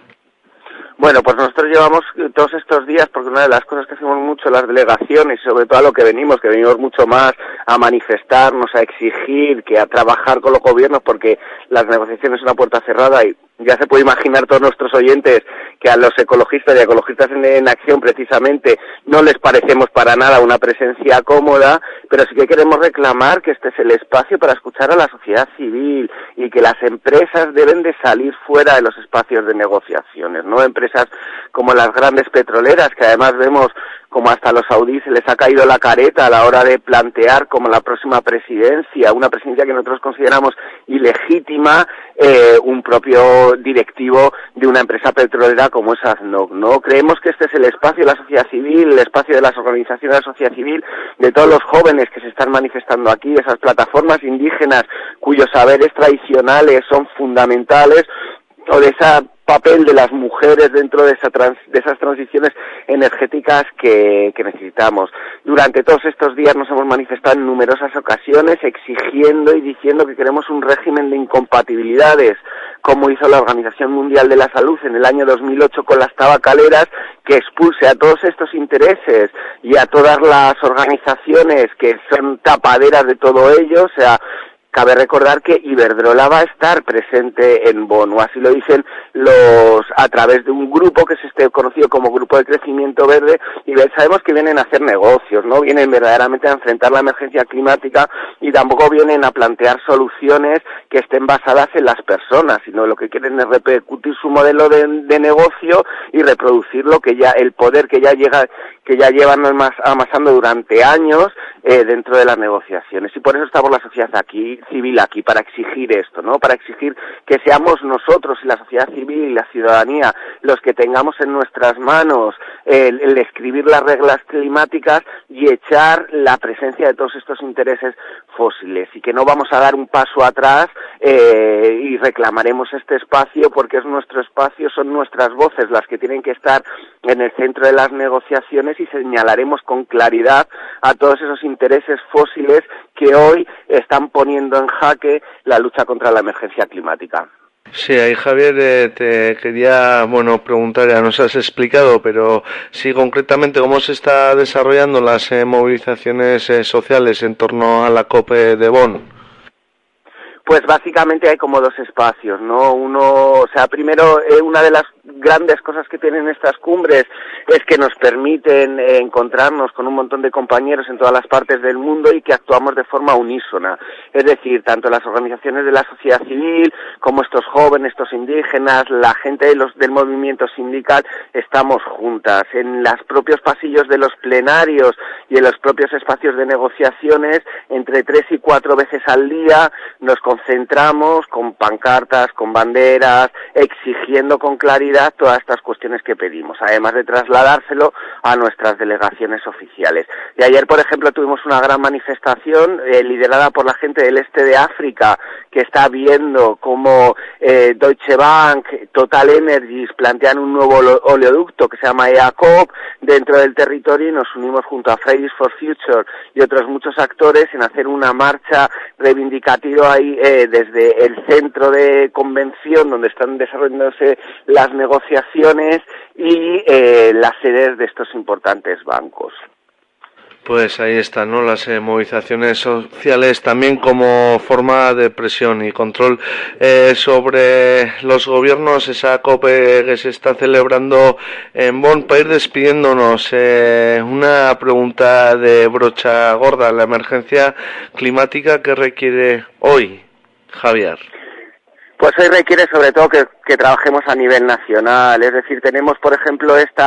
Bueno, pues nosotros llevamos todos estos días, porque una de las cosas que hacemos mucho las delegaciones, sobre todo a lo que venimos, que venimos mucho más a manifestarnos, a exigir, que a trabajar con los gobiernos, porque las negociaciones son una puerta cerrada y ya se puede imaginar todos nuestros oyentes que a los ecologistas y ecologistas en, acción precisamente no les parecemos para nada una presencia cómoda, pero sí que queremos reclamar que este es el espacio para escuchar a la sociedad civil y que las empresas deben de salir fuera de los espacios de negociaciones, no empresas como las grandes petroleras que además vemos como hasta los saudíes se les ha caído la careta a la hora de plantear como la próxima presidencia, una presidencia que nosotros consideramos ilegítima, eh, un propio directivo de una empresa petrolera como es AZNOC, ¿no? Creemos que este es el espacio de la sociedad civil, el espacio de las organizaciones de la sociedad civil, de todos los jóvenes que se están manifestando aquí, esas plataformas indígenas cuyos saberes tradicionales son fundamentales, o de ese papel de las mujeres dentro de, esa trans, de esas transiciones energéticas que, necesitamos. Durante todos estos días nos hemos manifestado en numerosas ocasiones exigiendo y diciendo que queremos un régimen de incompatibilidades, como hizo la Organización Mundial de la Salud en el año 2008 con las tabacaleras, que expulse a todos estos intereses y a todas las organizaciones que son tapaderas de todo ello, o sea, Cabe recordar que Iberdrola va a estar presente en Bono, así lo dicen los a través de un grupo que se esté conocido como Grupo de Crecimiento Verde y sabemos que vienen a hacer negocios, no vienen verdaderamente a enfrentar la emergencia climática y tampoco vienen a plantear soluciones que estén basadas en las personas, sino lo que quieren es repercutir su modelo de, de negocio y reproducir lo que ya el poder que ya llega que ya llevan amasando durante años eh, dentro de las negociaciones y por eso estamos la sociedad aquí civil aquí para exigir esto, ¿no? Para exigir que seamos nosotros y la sociedad civil y la ciudadanía los que tengamos en nuestras manos el, el escribir las reglas climáticas y echar la presencia de todos estos intereses fósiles y que no vamos a dar un paso atrás eh, y reclamaremos este espacio porque es nuestro espacio, son nuestras voces las que tienen que estar en el centro de las negociaciones y señalaremos con claridad a todos esos intereses fósiles que hoy están poniendo en jaque la lucha contra la emergencia climática. Sí, ahí Javier eh, te quería, bueno, preguntar, ya nos has explicado, pero sí concretamente cómo se está desarrollando las eh, movilizaciones eh, sociales en torno a la COPE de Bonn. Pues básicamente hay como dos espacios, ¿no? Uno, o sea, primero, eh, una de las grandes cosas que tienen estas cumbres es que nos permiten encontrarnos con un montón de compañeros en todas las partes del mundo y que actuamos de forma unísona. Es decir, tanto las organizaciones de la sociedad civil como estos jóvenes, estos indígenas, la gente de los, del movimiento sindical, estamos juntas. En los propios pasillos de los plenarios y en los propios espacios de negociaciones, entre tres y cuatro veces al día, nos concentramos con pancartas, con banderas, exigiendo con claridad todas estas cuestiones que pedimos, además de trasladárselo a nuestras delegaciones oficiales. Y ayer, por ejemplo, tuvimos una gran manifestación eh, liderada por la gente del este de África, que está viendo cómo eh, Deutsche Bank, Total Energies plantean un nuevo oleoducto que se llama EACOP dentro del territorio y nos unimos junto a Fridays for Future y otros muchos actores en hacer una marcha reivindicativa ahí eh, desde el centro de convención donde están desarrollándose las negociaciones y eh, las sedes de estos importantes bancos. Pues ahí están, ¿no? Las eh, movilizaciones sociales también como forma de presión y control eh, sobre los gobiernos, esa COPE que se está celebrando en Bonn. Para ir despidiéndonos, eh, una pregunta de brocha gorda, la emergencia climática que requiere hoy, Javier. Pues hoy requiere sobre todo que, trabajemos a nivel nacional, es decir, tenemos por ejemplo este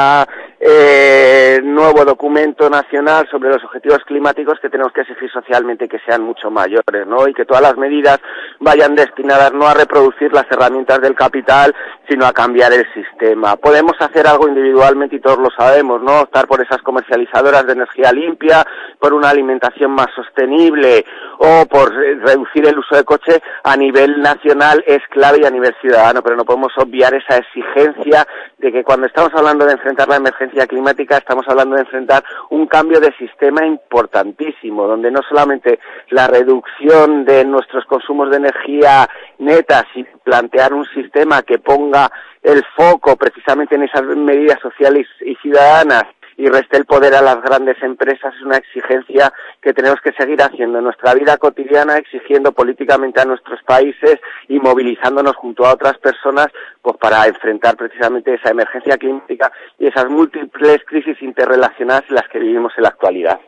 eh, nuevo documento nacional sobre los objetivos climáticos que tenemos que exigir socialmente que sean mucho mayores, ¿no? Y que todas las medidas vayan destinadas no a reproducir las herramientas del capital, sino a cambiar el sistema. Podemos hacer algo individualmente y todos lo sabemos, ¿no? Optar por esas comercializadoras de energía limpia, por una alimentación más sostenible o por reducir el uso de coche a nivel nacional es clave y a nivel ciudadano, pero no podemos obviar esa exigencia de que cuando estamos hablando de enfrentar la emergencia climática estamos hablando de enfrentar un cambio de sistema importantísimo, donde no solamente la reducción de nuestros consumos de energía neta, sino plantear un sistema que ponga el foco precisamente en esas medidas sociales y ciudadanas y reste el poder a las grandes empresas es una exigencia que tenemos que seguir haciendo en nuestra vida cotidiana, exigiendo políticamente a nuestros países y movilizándonos junto a otras personas pues para enfrentar precisamente esa emergencia climática y esas múltiples crisis interrelacionadas en las que vivimos en la actualidad.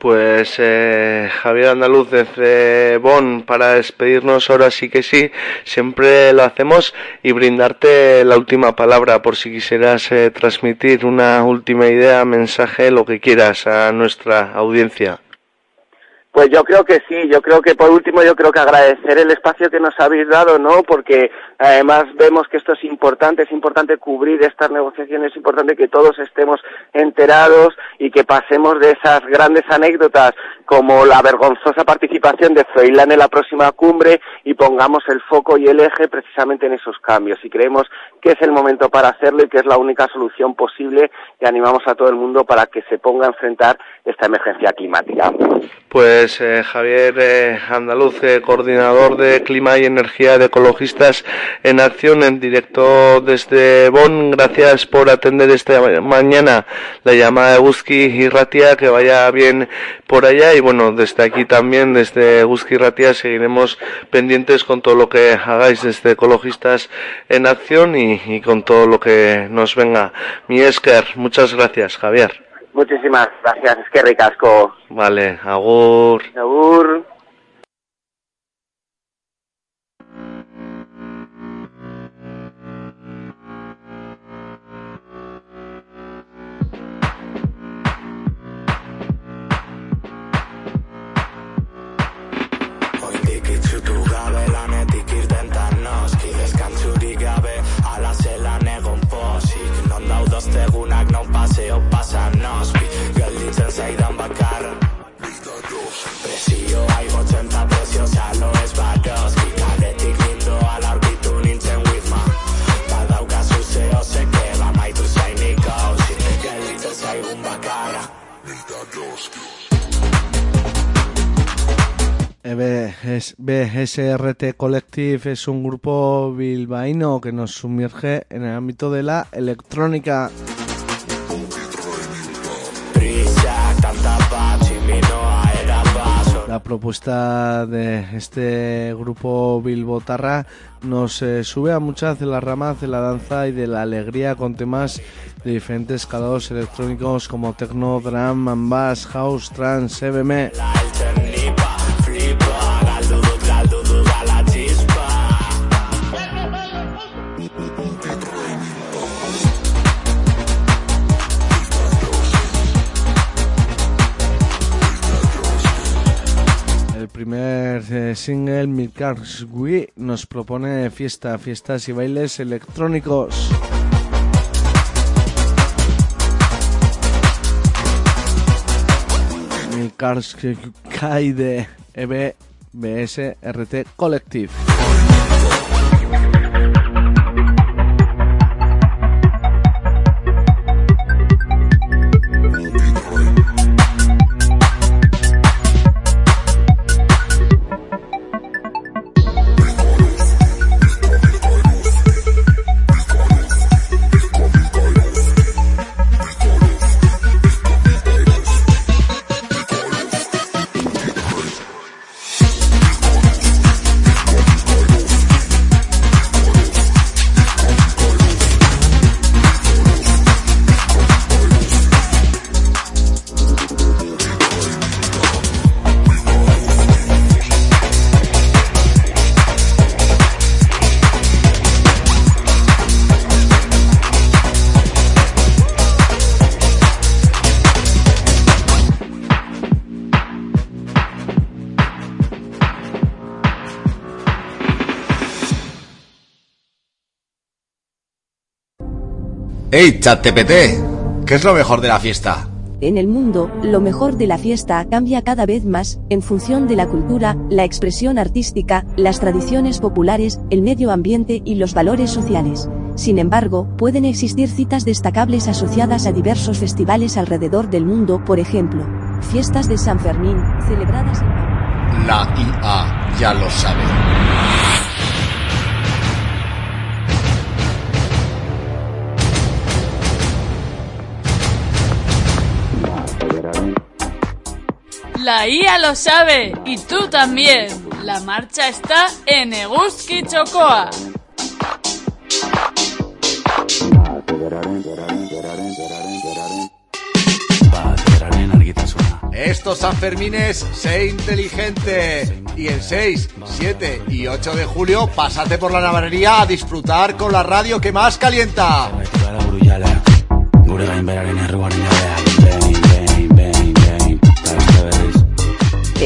Pues eh, Javier Andaluz desde Bonn para despedirnos ahora sí que sí, siempre lo hacemos y brindarte la última palabra por si quisieras eh, transmitir una última idea, mensaje, lo que quieras a nuestra audiencia. Pues yo creo que sí, yo creo que por último yo creo que agradecer el espacio que nos habéis dado, ¿no? Porque además vemos que esto es importante, es importante cubrir estas negociaciones, es importante que todos estemos enterados y que pasemos de esas grandes anécdotas como la vergonzosa participación de Froilán en la próxima cumbre y pongamos el foco y el eje precisamente en esos cambios. Y creemos que es el momento para hacerlo y que es la única solución posible y animamos a todo el mundo para que se ponga a enfrentar esta emergencia climática. Pues eh, Javier eh, Andaluz, eh, coordinador de Clima y Energía de Ecologistas en Acción en directo desde Bonn, gracias por atender esta mañana la llamada de Guzki y Ratia, que vaya bien por allá y bueno, desde aquí también, desde Guzki y Ratia, seguiremos pendientes con todo lo que hagáis desde Ecologistas en Acción y, y con todo lo que nos venga. Mi Esker, muchas gracias, Javier. Muchísimas gracias, es que ricasco. Vale, agur. Agur. Paseo pasan nospi Gelditzen zaidan bakarra Presioa igotzen ta prezio zalo ez badoski. Kaletik lindoa larbitu nintzen wizma Badaukazu zeo zeke bamaitu zainik hausi Gelditzen zaigun bakarra es- BSRT Collective es un grupo bilbaíno que nos sumerge en el ámbito de la electrónica. Propuesta de este grupo bilbotarra nos eh, sube a muchas de las ramas de la danza y de la alegría con temas de diferentes calados electrónicos como techno, drum, bass, house, trance, EBM. Eh, single, Milkars We, nos propone fiesta, fiestas y bailes electrónicos. Milkars Kai de E EBS RT Collective. ¡Ey, ChatTPT! ¿Qué es lo mejor de la fiesta? En el mundo, lo mejor de la fiesta cambia cada vez más, en función de la cultura, la expresión artística, las tradiciones populares, el medio ambiente y los valores sociales. Sin embargo, pueden existir citas destacables asociadas a diversos festivales alrededor del mundo, por ejemplo, fiestas de San Fermín, celebradas en... La IA ya lo sabe. La IA lo sabe y tú también. La marcha está en Eguski Chocoa. Estos Sanfermines, sé inteligente. Y el 6, 7 y 8 de julio, pásate por la navarrería a disfrutar con la radio que más calienta.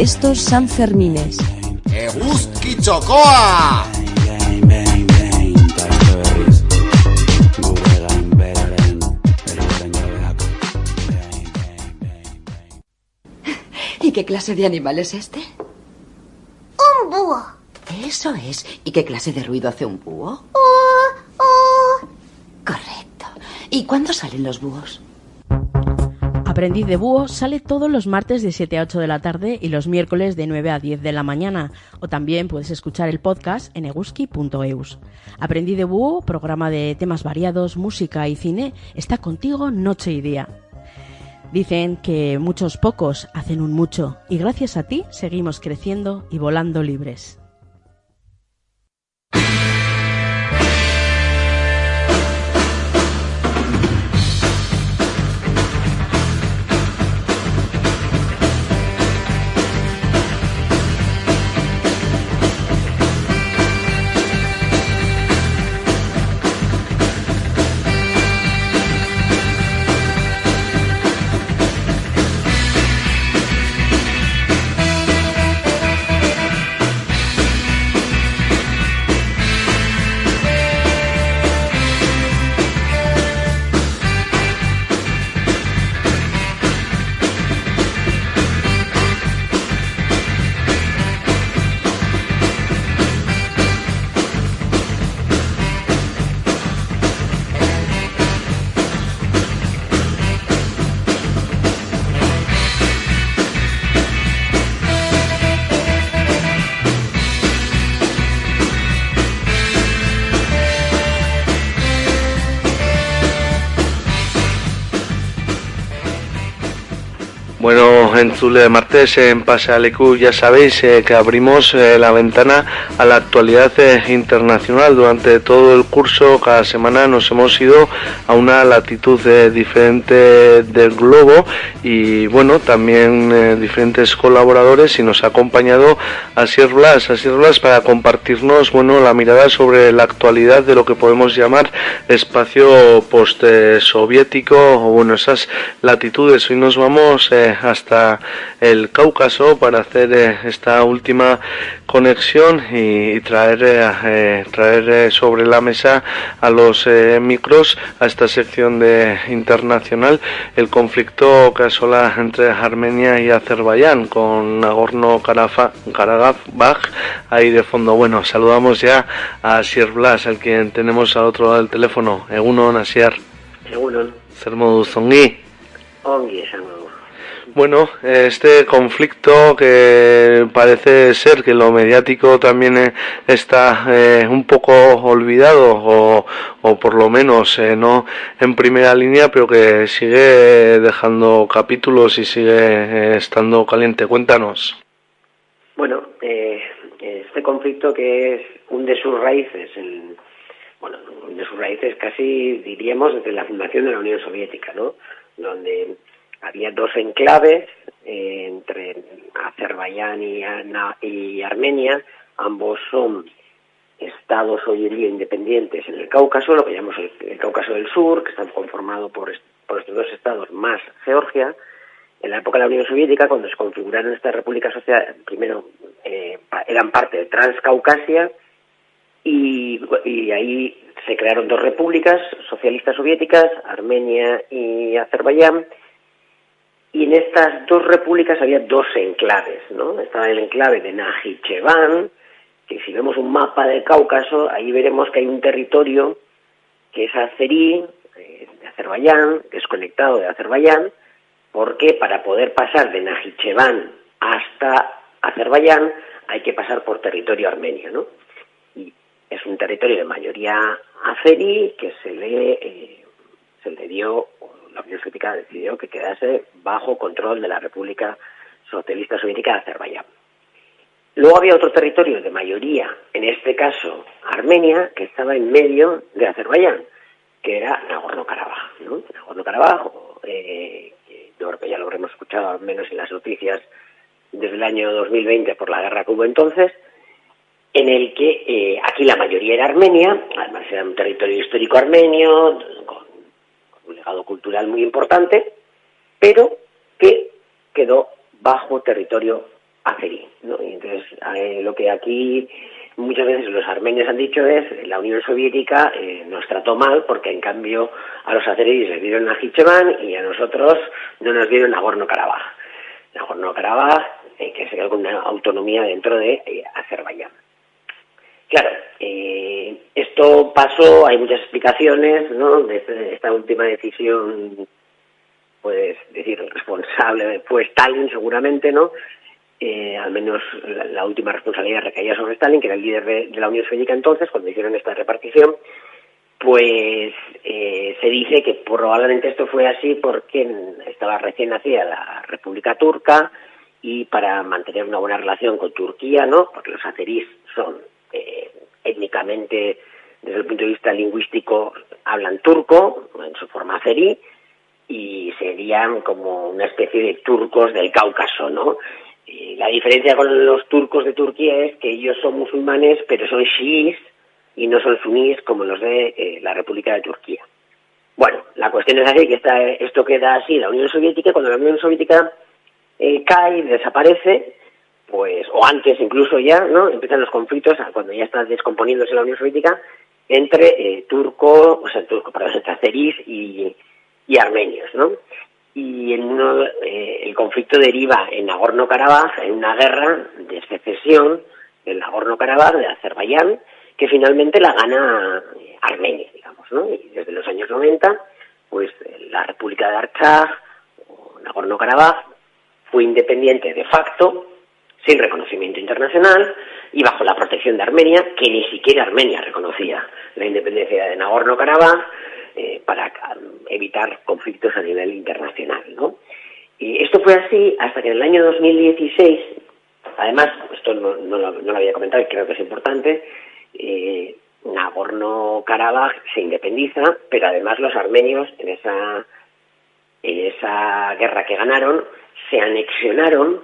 Estos Sanfermines. Eguzki txokoa! ¿Y qué clase de animal es este? Un búho. Eso es. ¿Y qué clase de ruido hace un búho? Uh, uh. Correcto. ¿Y cuándo salen los búhos? Aprendiz de Búho sale todos los martes de 7 a 8 de la tarde y los miércoles de 9 a 10 de la mañana. O también puedes escuchar el podcast en eguski.eus. Aprendiz de Búho, programa de temas variados, música y cine, está contigo noche y día. Dicen que muchos pocos hacen un mucho y gracias a ti seguimos creciendo y volando libres. De Martes, en Pasealecu, ya sabéis eh, que abrimos eh, la ventana a la actualidad eh, internacional. Durante todo el curso, cada semana nos hemos ido a una latitud diferente del globo y bueno, también diferentes colaboradores y nos ha acompañado Asier Blas, Asier Blas para compartirnos bueno, la mirada sobre la actualidad de lo que podemos llamar espacio post-soviético o bueno, esas latitudes. Hoy nos vamos hasta el Cáucaso para hacer eh, esta última conexión y, y traer, eh, eh, traer sobre la mesa a los micros a esta sección de internacional el conflicto que asola entre Armenia y Azerbaiyán con Nagorno-Karabaj ahí de fondo. Bueno, saludamos ya a Asier Blas, al quien tenemos al otro lado del teléfono. Egunon, Asier. Egunon. Zongi. Ongi esango. Bueno, este conflicto que parece ser que lo mediático también eh, está eh, un poco olvidado o, o por lo menos eh, no en primera línea, pero que sigue dejando capítulos y sigue eh, estando caliente. Cuéntanos. Bueno, eh, este conflicto que es un de sus raíces, en, bueno, un de sus raíces casi diríamos desde la fundación de la Unión Soviética, ¿no? Donde había dos enclaves eh, entre Azerbaiyán y, Armenia, ambos son estados hoy en día independientes en el Cáucaso, lo que llamamos el, Cáucaso del Sur, que están conformados por, est- por estos dos estados más Georgia. En la época de la Unión Soviética, cuando se configuraron estas repúblicas sociales, primero eh, eran parte de Transcaucasia y ahí se crearon dos repúblicas socialistas soviéticas, Armenia y Azerbaiyán, y en estas dos repúblicas había dos enclaves, ¿no? Estaba el enclave de Najicheván, que si vemos un mapa del Cáucaso, ahí veremos que hay un territorio que es azerí, eh, de Azerbaiyán, desconectado de Azerbaiyán, porque para poder pasar de Najicheván hasta Azerbaiyán hay que pasar por territorio armenio, ¿no? Y es un territorio de mayoría azerí que se le, eh, se le dio, la Unión Soviética decidió que quedase bajo control de la República Socialista Soviética de Azerbaiyán. Luego había otro territorio de mayoría, en este caso Armenia, que estaba en medio de Azerbaiyán, que era Nagorno-Karabaj. ¿no? Nagorno-Karabaj, eh, yo que ya lo habremos escuchado al menos en las noticias desde el año 2020 por la guerra que hubo entonces, en el que eh, aquí la mayoría era Armenia, además era un territorio histórico armenio, con un legado cultural muy importante, pero que quedó bajo territorio azerí, ¿no? Y entonces eh, lo que aquí muchas veces los armenios han dicho es la Unión Soviética eh, nos trató mal porque en cambio a los azeríes les dieron Najicheván y a nosotros no nos dieron Nagorno-Karabaj. Nagorno-Karabaj, eh, que sería alguna autonomía dentro de Azerbaiyán. Claro, eh, esto pasó, hay muchas explicaciones, ¿no? De este- esta última decisión, pues decir, responsable fue Stalin seguramente, ¿no? Eh, al menos la, última responsabilidad recaía sobre Stalin, que era el líder de, de la Unión Soviética entonces, cuando hicieron esta repartición, pues eh, se dice que probablemente esto fue así porque estaba recién nacida la República Turca y para mantener una buena relación con Turquía, ¿no? Porque los azeríes son eh, étnicamente, desde el punto de vista lingüístico, hablan turco en su forma azerí y serían como una especie de turcos del Cáucaso, ¿no? Y la diferencia con los turcos de Turquía es que ellos son musulmanes, pero son chiíes y no son suníes como los de eh, la República de Turquía. Bueno, la cuestión es así, que esta, esto queda así, la Unión Soviética, cuando la Unión Soviética eh, cae, desaparece, pues, o antes incluso ya, ¿no? Empiezan los conflictos, cuando ya está descomponiéndose la Unión Soviética, entre eh, turco, o sea, turco, perdón, azerís y, y armenios, ¿no? Y en eh, el conflicto deriva en Nagorno-Karabaj, en una guerra de secesión del Nagorno-Karabaj, de Azerbaiyán, que finalmente la gana eh, Armenia, digamos, ¿no? Y desde los años 90, pues la República de Artsaj, Nagorno-Karabaj, fue independiente de facto, sin reconocimiento internacional y bajo la protección de Armenia, que ni siquiera Armenia reconocía la independencia de Nagorno-Karabaj eh, para evitar conflictos a nivel internacional, ¿no? Y esto fue así hasta que en el año 2016, además, esto no, no lo, no lo había comentado y creo que es importante, eh, Nagorno-Karabaj se independiza, pero además los armenios en esa, en esa guerra que ganaron se anexionaron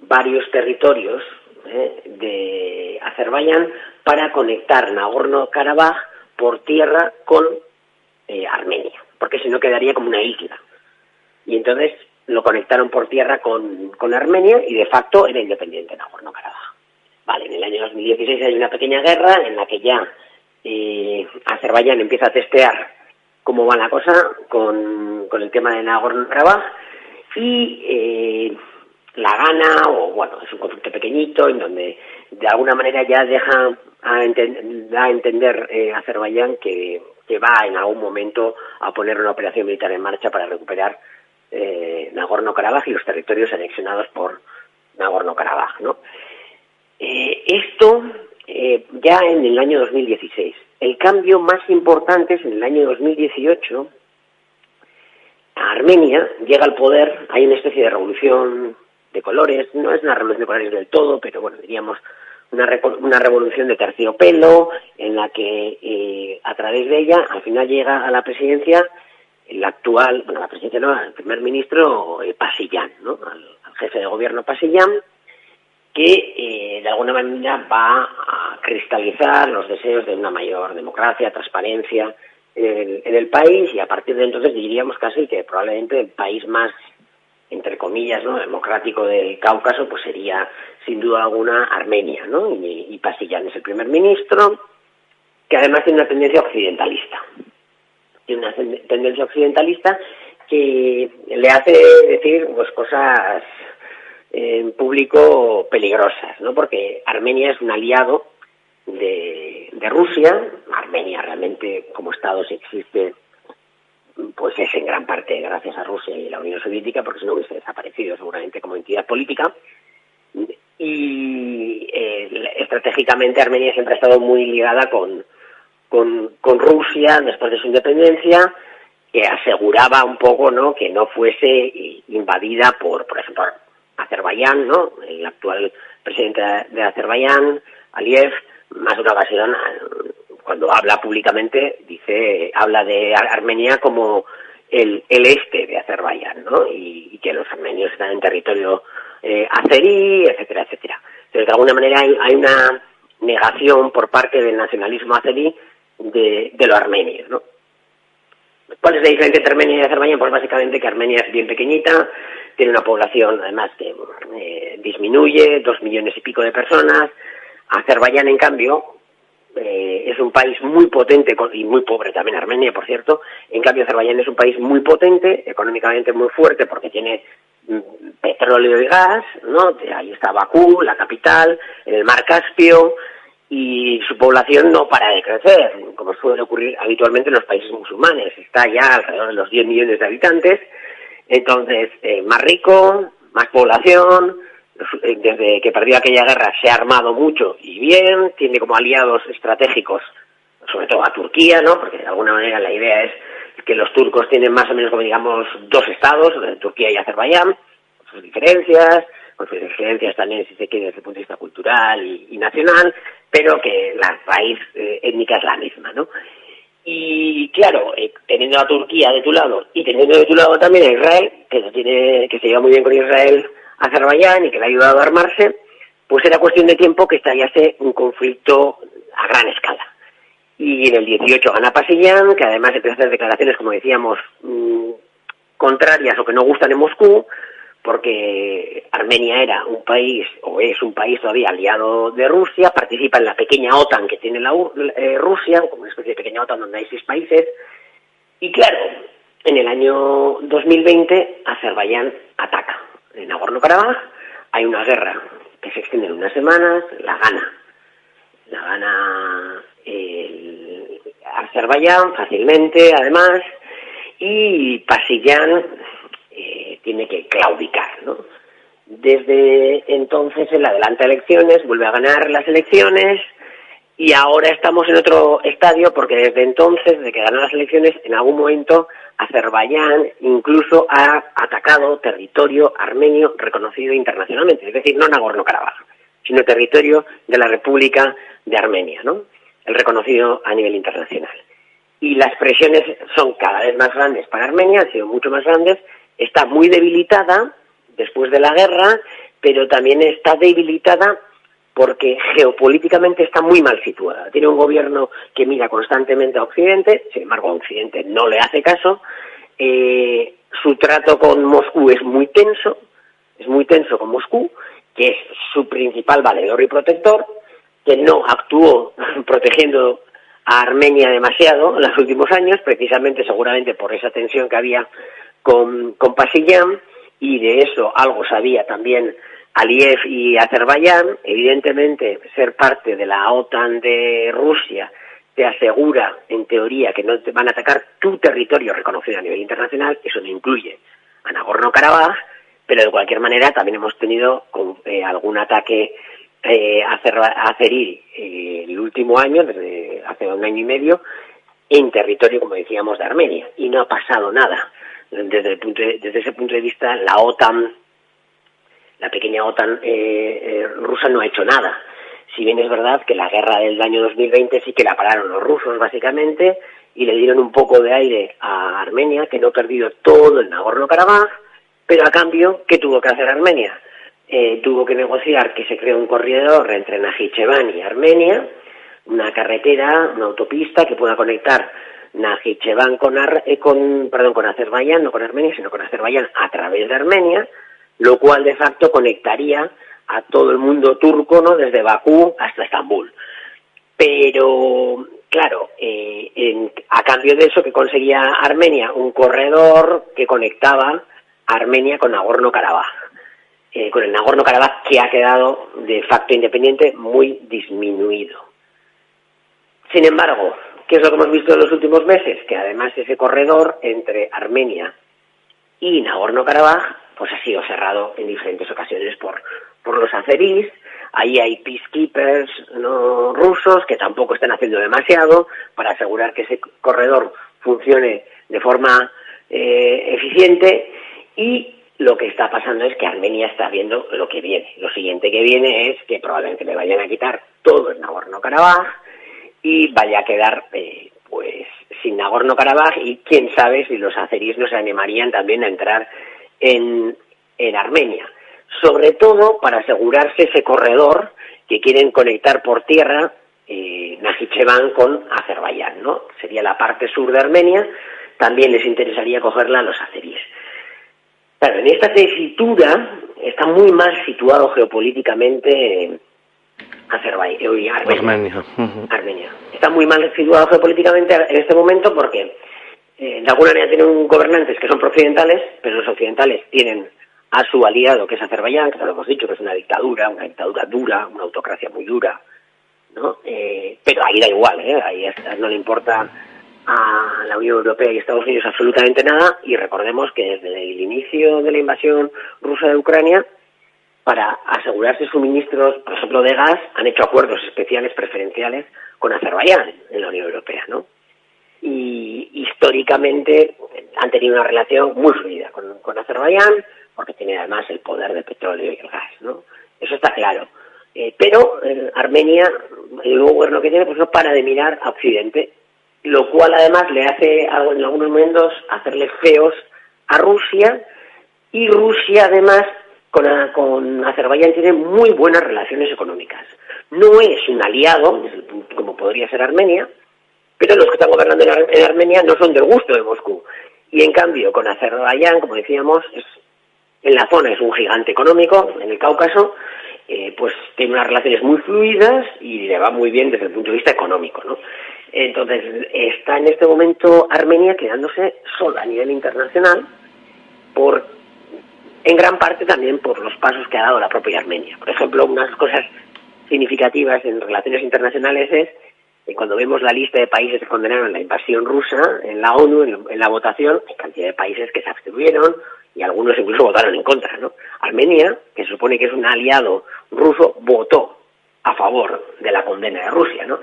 varios territorios eh, de Azerbaiyán para conectar Nagorno-Karabaj por tierra con eh, Armenia, porque si no quedaría como una isla. Y entonces lo conectaron por tierra con, con Armenia y de facto era independiente Nagorno-Karabaj. Vale, en el año 2016 hay una pequeña guerra en la que ya eh, Azerbaiyán empieza a testear cómo va la cosa con, con el tema de Nagorno-Karabaj y eh, la gana, o bueno, es un conflicto pequeñito en donde de alguna manera ya deja a entender eh, Azerbaiyán que, que va en algún momento a poner una operación militar en marcha para recuperar eh, Nagorno-Karabaj y los territorios anexionados por Nagorno-Karabaj, ¿no? Eh, esto eh, ya en el año 2016. El cambio más importante es en el año 2018. Armenia llega al poder, hay una especie de revolución de colores, no es una revolución de colores del todo, pero bueno, diríamos una, una revolución de terciopelo en la que eh, a través de ella al final llega a la presidencia el actual, bueno, la presidencia no, el primer ministro eh, Pasillán, ¿no? Al, jefe de gobierno Pasillán, que eh, de alguna manera va a cristalizar los deseos de una mayor democracia, transparencia en el país y a partir de entonces diríamos casi que probablemente el país más entre comillas, ¿no? democrático del Cáucaso, pues sería sin duda alguna Armenia, ¿no? Y, y Pasillán es el primer ministro, que además tiene una tendencia occidentalista. Tiene una ten- tendencia occidentalista que le hace decir pues cosas en público peligrosas, ¿no? Porque Armenia es un aliado de, de Rusia. Armenia realmente como Estado si existe pues es en gran parte gracias a Rusia y la Unión Soviética, porque si no hubiese desaparecido seguramente como entidad política. Y eh, estratégicamente Armenia siempre ha estado muy ligada con, con, con Rusia después de su independencia, que aseguraba un poco ¿no? que no fuese invadida por, por ejemplo, Azerbaiyán, ¿no? el actual presidente de Azerbaiyán, Aliyev, más de una ocasión cuando habla públicamente dice habla de Ar- Armenia como el, el este de Azerbaiyán, ¿no? Y, y que los armenios están en territorio eh, azerí, etcétera, etcétera. Entonces, de alguna manera hay, hay una negación por parte del nacionalismo azerí de, de lo armenio, ¿no? ¿Cuál es la diferencia entre Armenia y Azerbaiyán? Pues básicamente que Armenia es bien pequeñita, tiene una población además que eh, disminuye, dos millones y pico de personas. Azerbaiyán, en cambio, eh, es un país muy potente y muy pobre también Armenia, por cierto. En cambio, Azerbaiyán es un país muy potente, económicamente muy fuerte, porque tiene mm, petróleo y gas, ¿no? Ahí está Bakú, la capital, en el mar Caspio, y su población no para de crecer, como suele ocurrir habitualmente en los países musulmanes. Está ya alrededor de los 10 millones de habitantes, entonces eh, más rico, más población, desde que perdió aquella guerra se ha armado mucho y bien, tiene como aliados estratégicos, sobre todo a Turquía, ¿no? Porque de alguna manera la idea es que los turcos tienen más o menos como digamos dos estados, Turquía y Azerbaiyán, con sus diferencias, con sus diferencias también si se quiere desde el punto de vista cultural y, nacional, pero que la raíz eh, étnica es la misma, ¿no? Y claro, eh, teniendo a Turquía de tu lado y teniendo de tu lado también a Israel, que, no tiene, que se lleva muy bien con Israel, Azerbaiyán y que le ha ayudado a armarse, pues era cuestión de tiempo que estallase un conflicto a gran escala. Y en el 18 gana Pasillán, que además empieza a hacer declaraciones, como decíamos, mm, contrarias o que no gustan en Moscú, porque Armenia era un país, o es un país todavía aliado de Rusia, participa en la pequeña OTAN que tiene la eh, Rusia, como una especie de pequeña OTAN donde hay seis países, y claro, en el año 2020 Azerbaiyán ataca en Nagorno-Karabaj, hay una guerra que se extiende en unas semanas, la gana. La gana Azerbaiyán fácilmente, además, y Pasillán eh, tiene que claudicar, ¿no? Desde entonces él adelanta elecciones, vuelve a ganar las elecciones y ahora estamos en otro estadio porque desde entonces, desde que ganó las elecciones, en algún momento Azerbaiyán incluso ha atacado territorio armenio reconocido internacionalmente, es decir, no Nagorno-Karabaj, sino territorio de la República de Armenia, ¿no? El reconocido a nivel internacional. Y las presiones son cada vez más grandes para Armenia, han sido mucho más grandes, está muy debilitada después de la guerra, pero también está debilitada porque geopolíticamente está muy mal situada. Tiene un gobierno que mira constantemente a Occidente, sin embargo a Occidente no le hace caso. Eh, su trato con Moscú es muy tenso, es muy tenso con Moscú, que es su principal valedor y protector, que no actuó protegiendo a Armenia demasiado en los últimos años, precisamente seguramente por esa tensión que había con, con Pasillán, y de eso algo sabía también Aliyev y Azerbaiyán. Evidentemente, ser parte de la OTAN de Rusia te asegura, en teoría, que no te van a atacar tu territorio reconocido a nivel internacional, eso no incluye a Nagorno-Karabaj, pero de cualquier manera también hemos tenido eh, algún ataque eh, azerí eh, el último año, desde hace un año y medio, en territorio, como decíamos, de Armenia, y no ha pasado nada. Desde, el punto de- desde ese punto de vista, la OTAN, la pequeña OTAN eh, eh, rusa no ha hecho nada. Si bien es verdad que la guerra del año 2020 sí que la pararon los rusos, básicamente, y le dieron un poco de aire a Armenia, que no ha perdido todo el Nagorno-Karabaj, pero a cambio, ¿qué tuvo que hacer Armenia? Eh, tuvo que negociar que se cree un corredor entre Najicheván y Armenia, una carretera, una autopista que pueda conectar Najicheván con, Ar- eh, con, perdón, con Azerbaiyán, no con Armenia, sino con Azerbaiyán a través de Armenia, lo cual de facto conectaría a todo el mundo turco, ¿no? Desde Bakú hasta Estambul. Pero, claro, eh, en- a cambio de eso que conseguía Armenia, un corredor que conectaba Armenia con Nagorno-Karabaj. Eh, con el Nagorno-Karabaj que ha quedado de facto independiente muy disminuido. Sin embargo, ¿qué es lo que hemos visto en los últimos meses? Que además ese corredor entre Armenia y Nagorno-Karabaj pues ha sido cerrado en diferentes ocasiones por, por los azeríes. Ahí hay peacekeepers ¿no? rusos que tampoco están haciendo demasiado para asegurar que ese corredor funcione de forma eh, eficiente y lo que está pasando es que Armenia está viendo lo que viene. Lo siguiente que viene es que probablemente le vayan a quitar todo el Nagorno-Karabaj y vaya a quedar eh, pues sin Nagorno-Karabaj y quién sabe si los azeríes no se animarían también a entrar en, en Armenia. Sobre todo para asegurarse ese corredor que quieren conectar por tierra eh, Najicheván con Azerbaiyán, ¿no? Sería la parte sur de Armenia, también les interesaría cogerla a los azeríes. Claro, en esta tesitura está muy mal situado geopolíticamente Azerbaiyán, eh, Armenia. Armenia. Está muy mal situado geopolíticamente en este momento porque eh, de alguna manera tienen gobernantes que son prooccidentales, pero los occidentales tienen a su aliado, que es Azerbaiyán, que ya lo hemos dicho, que es una dictadura, una dictadura dura, una autocracia muy dura, ¿no? Eh, pero ahí da igual, ¿eh? Ahí no le importa a la Unión Europea y Estados Unidos absolutamente nada, y recordemos que desde el inicio de la invasión rusa de Ucrania, para asegurarse suministros, por ejemplo, de gas, han hecho acuerdos especiales preferenciales con Azerbaiyán en la Unión Europea, ¿no? Y históricamente han tenido una relación muy fluida con, Azerbaiyán, porque tiene además el poder del petróleo y el gas, ¿no? Eso está claro. Eh, pero eh, Armenia, el nuevo gobierno que tiene, pues no para de mirar a Occidente, lo cual además le hace en algunos momentos hacerle feos a Rusia y Rusia además con, con Azerbaiyán tiene muy buenas relaciones económicas. No es un aliado, como podría ser Armenia, pero los que están gobernando en, Ar- en Armenia no son del gusto de Moscú. Y en cambio, con Azerbaiyán, como decíamos, es, en la zona es un gigante económico, en el Cáucaso, eh, pues tiene unas relaciones muy fluidas y le va muy bien desde el punto de vista económico, ¿no? Entonces, está en este momento Armenia quedándose sola a nivel internacional por en gran parte también por los pasos que ha dado la propia Armenia. Por ejemplo, unas cosas significativas en relaciones internacionales es que cuando vemos la lista de países que condenaron la invasión rusa en la ONU, en, la votación, hay cantidad de países que se abstuvieron y algunos incluso votaron en contra. ¿no? Armenia, que se supone que es un aliado ruso, votó a favor de la condena de Rusia. ¿no?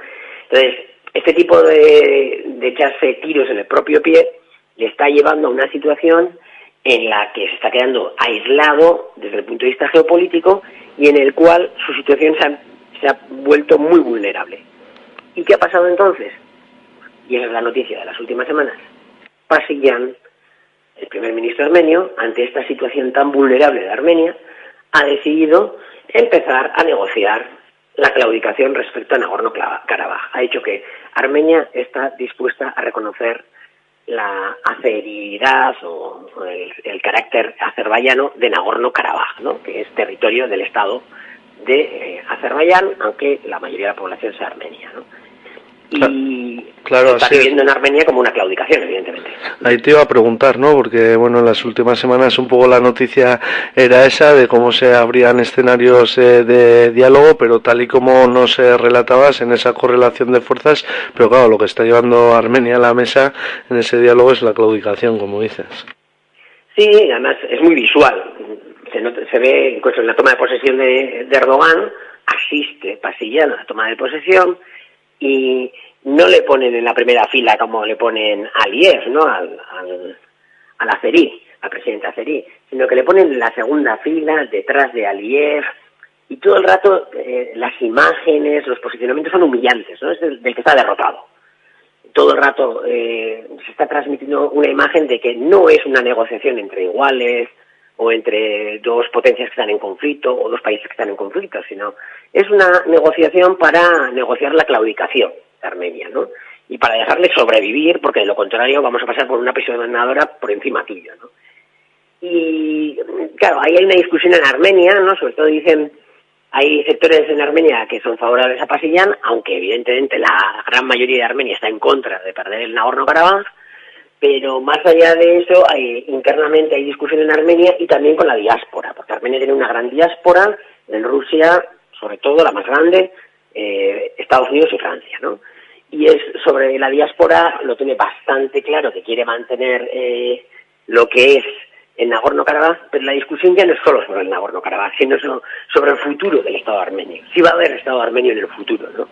Entonces, este tipo de, echarse tiros en el propio pie le está llevando a una situación en la que se está quedando aislado desde el punto de vista geopolítico y en el cual su situación se ha vuelto muy vulnerable. ¿Y qué ha pasado entonces? Y esa es la noticia de las últimas semanas. Pasillan, el primer ministro armenio, ante esta situación tan vulnerable de Armenia, ha decidido empezar a negociar la claudicación respecto a Nagorno-Karabaj. Ha dicho que Armenia está dispuesta a reconocer la aceridad o el carácter azerbaiyano de Nagorno-Karabaj, ¿no? que es territorio del Estado de eh, Azerbaiyán, aunque la mayoría de la población sea armenia. ¿no? Y Claro, está viviendo en Armenia como una claudicación, evidentemente. Ahí te iba a preguntar, ¿no? Porque, bueno, en las últimas semanas un poco la noticia era esa de cómo se abrían escenarios eh, de diálogo, pero tal y como nos eh, relatabas en esa correlación de fuerzas, pero claro, lo que está llevando Armenia a la mesa en ese diálogo es la claudicación, como dices. Sí, además es muy visual. Se, nota- se ve incluso en la toma de posesión de, de Erdogan, asiste Pasillán a la toma de posesión y no le ponen en la primera fila como le ponen a Aliyev, ¿no? Al, al, al Azeri, al presidente Azeri, sino que le ponen en la segunda fila, detrás de Aliyev, y todo el rato eh, las imágenes, los posicionamientos son humillantes, ¿no? Es del, del que está derrotado todo el rato eh, se está transmitiendo una imagen de que no es una negociación entre iguales o entre dos potencias que están en conflicto o dos países que están en conflicto, sino es una negociación para negociar la claudicación de Armenia, ¿no? Y para dejarle sobrevivir, porque de lo contrario vamos a pasar por una prisionera por encima tuya, ¿no? Y claro, ahí hay una discusión en Armenia, ¿no? Sobre todo dicen hay sectores en Armenia que son favorables a Pasillán, aunque evidentemente la gran mayoría de Armenia está en contra de perder el Nagorno-Karabaj, pero más allá de eso, hay, internamente hay discusión en Armenia y también con la diáspora, porque Armenia tiene una gran diáspora, en Rusia, sobre todo la más grande, eh, Estados Unidos y Francia, ¿no? Y es sobre la diáspora, lo tiene bastante claro que quiere mantener eh, lo que es en Nagorno-Karabaj, pero la discusión ya no es solo sobre el Nagorno-Karabaj, sino so- sobre el futuro del Estado armenio. Si va a haber Estado armenio en el futuro, ¿no?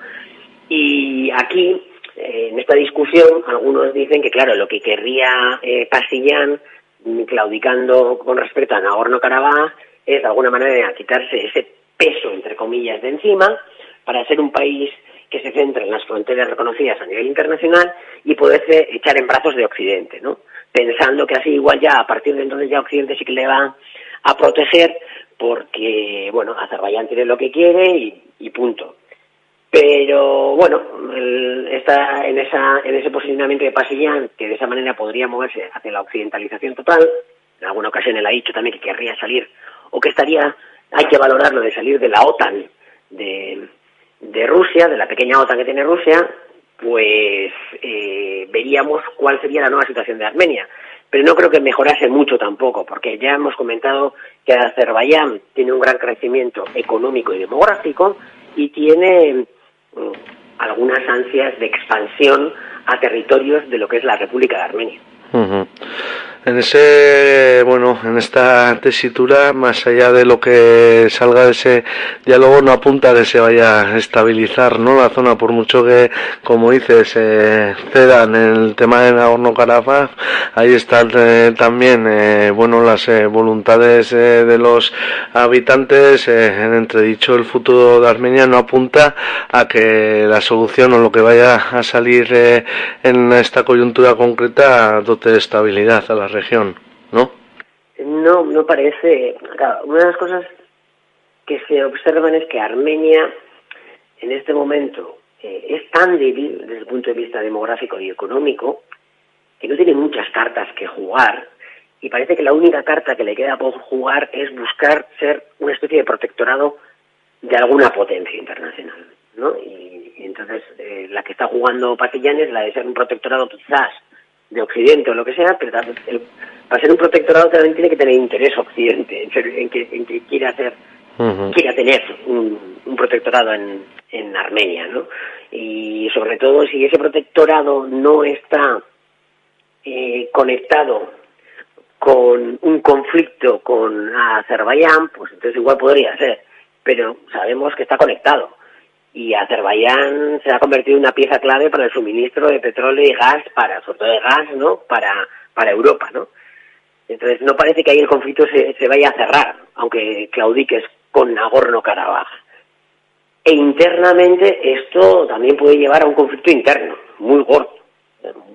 Y aquí, eh, en esta discusión, algunos dicen que, claro, lo que querría eh, Pasillán, mm, claudicando con respecto a Nagorno-Karabaj, es de alguna manera quitarse ese peso, entre comillas, de encima, para ser un país que se centre en las fronteras reconocidas a nivel internacional y poderse echar en brazos de Occidente, ¿no? Pensando que así igual ya, a partir de entonces ya Occidente sí que le va a proteger porque, bueno, Azerbaiyán tiene lo que quiere y punto. Pero bueno, está en, esa, en ese posicionamiento de Pasillán, que de esa manera podría moverse hacia la occidentalización total, en alguna ocasión él ha dicho también que querría salir, o que estaría, hay que valorarlo de salir de la OTAN, de, de Rusia, de la pequeña OTAN que tiene Rusia, pues eh, veríamos cuál sería la nueva situación de Armenia. Pero no creo que mejorase mucho tampoco, porque ya hemos comentado que Azerbaiyán tiene un gran crecimiento económico y demográfico y tiene algunas ansias de expansión a territorios de lo que es la República de Armenia. Ujú. En ese, bueno, en esta tesitura, más allá de lo que salga de ese diálogo, no apunta a que se vaya a estabilizar, ¿no? La zona, por mucho que, como dices, eh, cedan el tema de Nagorno-Karabaj, ahí están eh, también, eh, bueno, las eh, voluntades eh, de los habitantes, en entredicho el futuro de Armenia no apunta a que la solución o lo que vaya a salir en esta coyuntura concreta de estabilidad a la región, ¿no? No, no parece. Una de las cosas que se observan es que Armenia, en este momento, eh, es tan débil desde el punto de vista demográfico y económico que no tiene muchas cartas que jugar y parece que la única carta que le queda por jugar es buscar ser una especie de protectorado de alguna potencia internacional, ¿no? Y, y entonces eh, la que está jugando Patillán es la de ser un protectorado quizás de Occidente o lo que sea, pero el- para ser un protectorado también tiene que tener interés Occidente en, ser- en que, en que quiera hacer quiera tener un, un protectorado en, en Armenia, ¿no? Y sobre todo si ese protectorado no está eh, conectado con un conflicto con Azerbaiyán, pues entonces igual podría ser, pero sabemos que está conectado y Azerbaiyán se ha convertido en una pieza clave para el suministro de petróleo y gas para, sobre todo de gas, ¿no? Para, para Europa, ¿no? Entonces no parece que ahí el conflicto se, se vaya a cerrar, aunque claudiques con Nagorno-Karabaj. E internamente esto también puede llevar a un conflicto interno, muy gordo,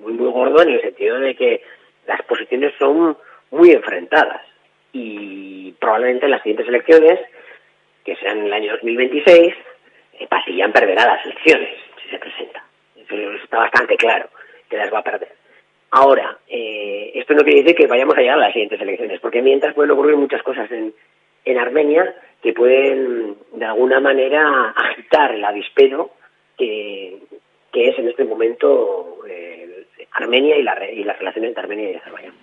muy, muy gordo en el sentido de que las posiciones son muy enfrentadas y probablemente en las siguientes elecciones, que sean en el año 2026, eh, Pasillán perderá las elecciones si se presenta. Eso está bastante claro que las va a perder. Ahora, eh, esto no quiere decir que vayamos a llegar a las siguientes elecciones, porque mientras pueden ocurrir muchas cosas en, en Armenia que pueden, de alguna manera, agitar el avispero que, que es en este momento eh, Armenia y la, y las relaciones entre Armenia y Azerbaiyán.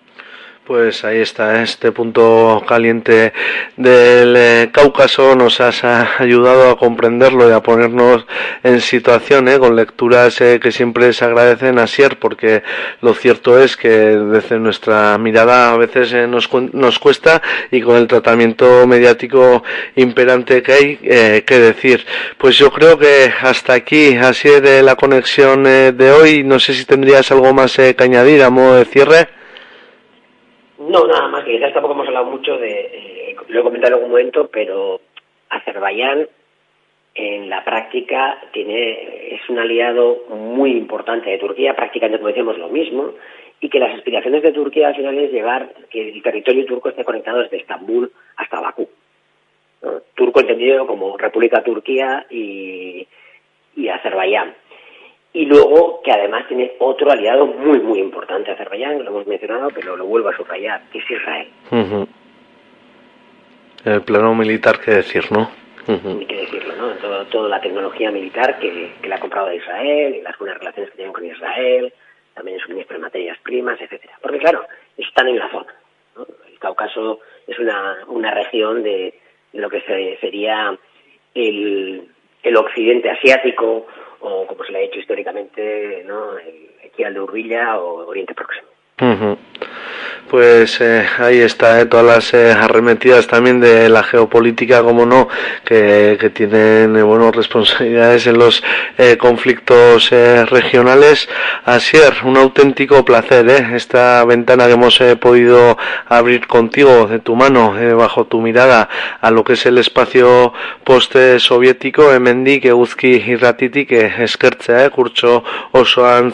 Pues ahí está, este punto caliente del eh, Cáucaso nos has ayudado a comprenderlo y a ponernos en situación, eh, con lecturas eh, que siempre se agradecen a Sier, porque lo cierto es que desde nuestra mirada a veces eh, nos, nos cuesta y con el tratamiento mediático imperante que hay, eh, qué decir. Pues yo creo que hasta aquí, así de la conexión de hoy, no sé si tendrías algo más que añadir a modo de cierre. No, nada más, que quizás tampoco hemos hablado mucho de, eh, lo he comentado en algún momento, pero Azerbaiyán en la práctica tiene es un aliado muy importante de Turquía, prácticamente como decíamos lo mismo, y que las aspiraciones de Turquía al final es llegar, que el territorio turco esté conectado desde Estambul hasta Bakú. Turco entendido como República Turquía y, y Azerbaiyán. Y luego que además tiene otro aliado muy, muy importante, Azerbaiyán, lo hemos mencionado, pero lo vuelvo a subrayar, que es Israel. Ujú. El plano militar, qué decir, ¿no? Hay que decirlo, ¿no? Todo, toda la tecnología militar que, que le ha comprado a Israel y las buenas relaciones que tienen con Israel, también suministro de materias primas, etcétera. Porque claro, están en la zona. ¿no? El Cáucaso es una, una región de, de lo que se- sería el, el occidente asiático o como se le ha hecho históricamente, ¿no? El Equial de Urbilla o Oriente Próximo. Pues eh, ahí está, eh, todas las eh, arremetidas también de la geopolítica, como no, que, tienen bueno, responsabilidades en los conflictos regionales. Asier, un auténtico placer, esta ventana que hemos podido abrir contigo, de tu mano, bajo tu mirada, a lo que es el espacio post-soviético, hemendik, eguzki irratitik, eskertzea, kurtso osoan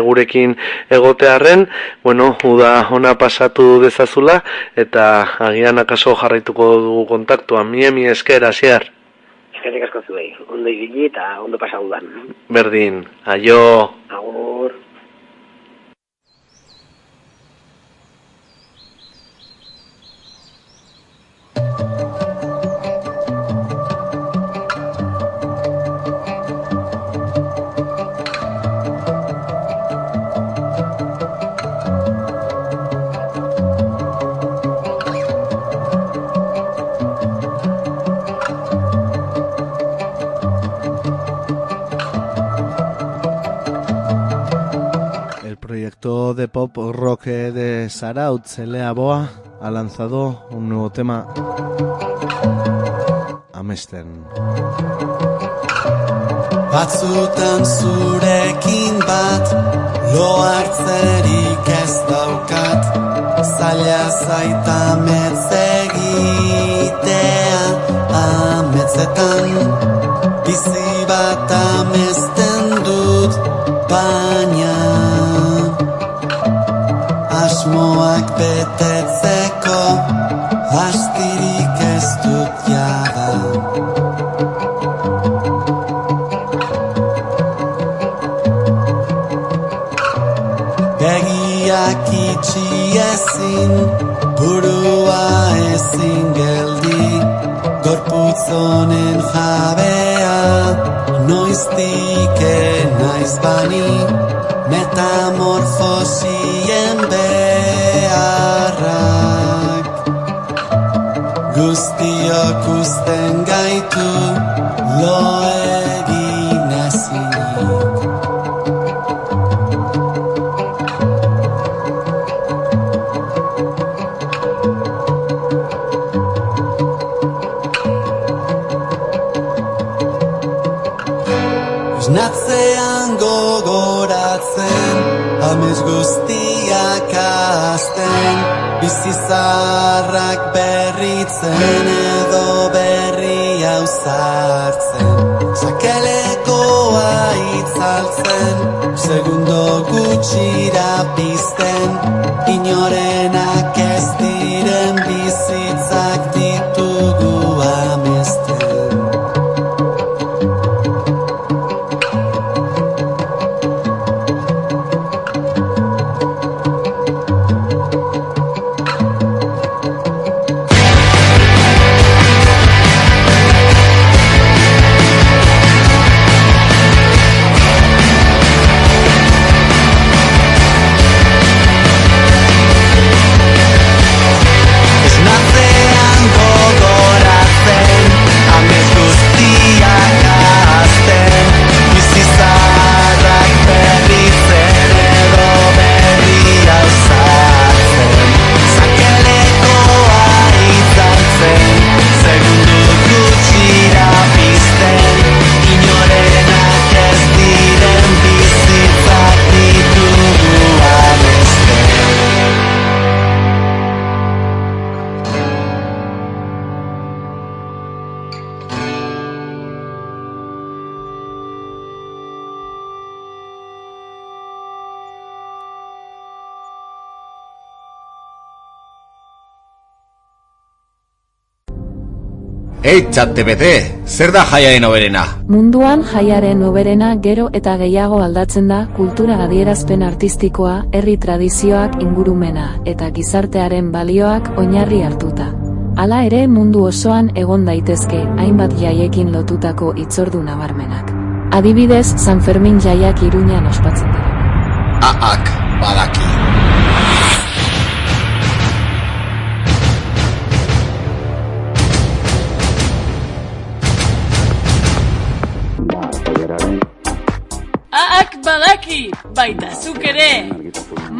gurekin egotearren, bueno, uda ona pasatu dezazula, eta agian akaso jarraituko dugu kontaktua, mi emi esker, asiar. Eskerrik asko zuei, ondo ibili eta ondo pasau dan. Berdin, aio. Agur. thank you proyecto de pop rock de Saraut, Lea Boa, ha lanzado un nuevo tema, Amesten. Batzutan zurekin bat Lo hartzerik ez daukat Zaila zaita metzegitea Ametzetan Bizi bat amesten dut Baina Asmoak betetzeko Astirik ez dut jada. Begiak itxi ezin, burua ezin geldi. Gorputz honen jabea, noiztik naiz bani. Metamorfosien berritzen edo berri hau zartzen Sakelekoa itzaltzen Segundo gutxira pizten. Inorenak Eitzat TBT, zer da jaiaren oberena? Munduan jaiaren oberena gero eta gehiago aldatzen da kultura adierazpen artistikoa, herri tradizioak ingurumena eta gizartearen balioak oinarri hartuta. Hala ere mundu osoan egon daitezke hainbat jaiekin lotutako itzordu nabarmenak. Adibidez, San Fermin jaiak Iruñan ospatzen dira. Aak, badaki. Baita zuk ere.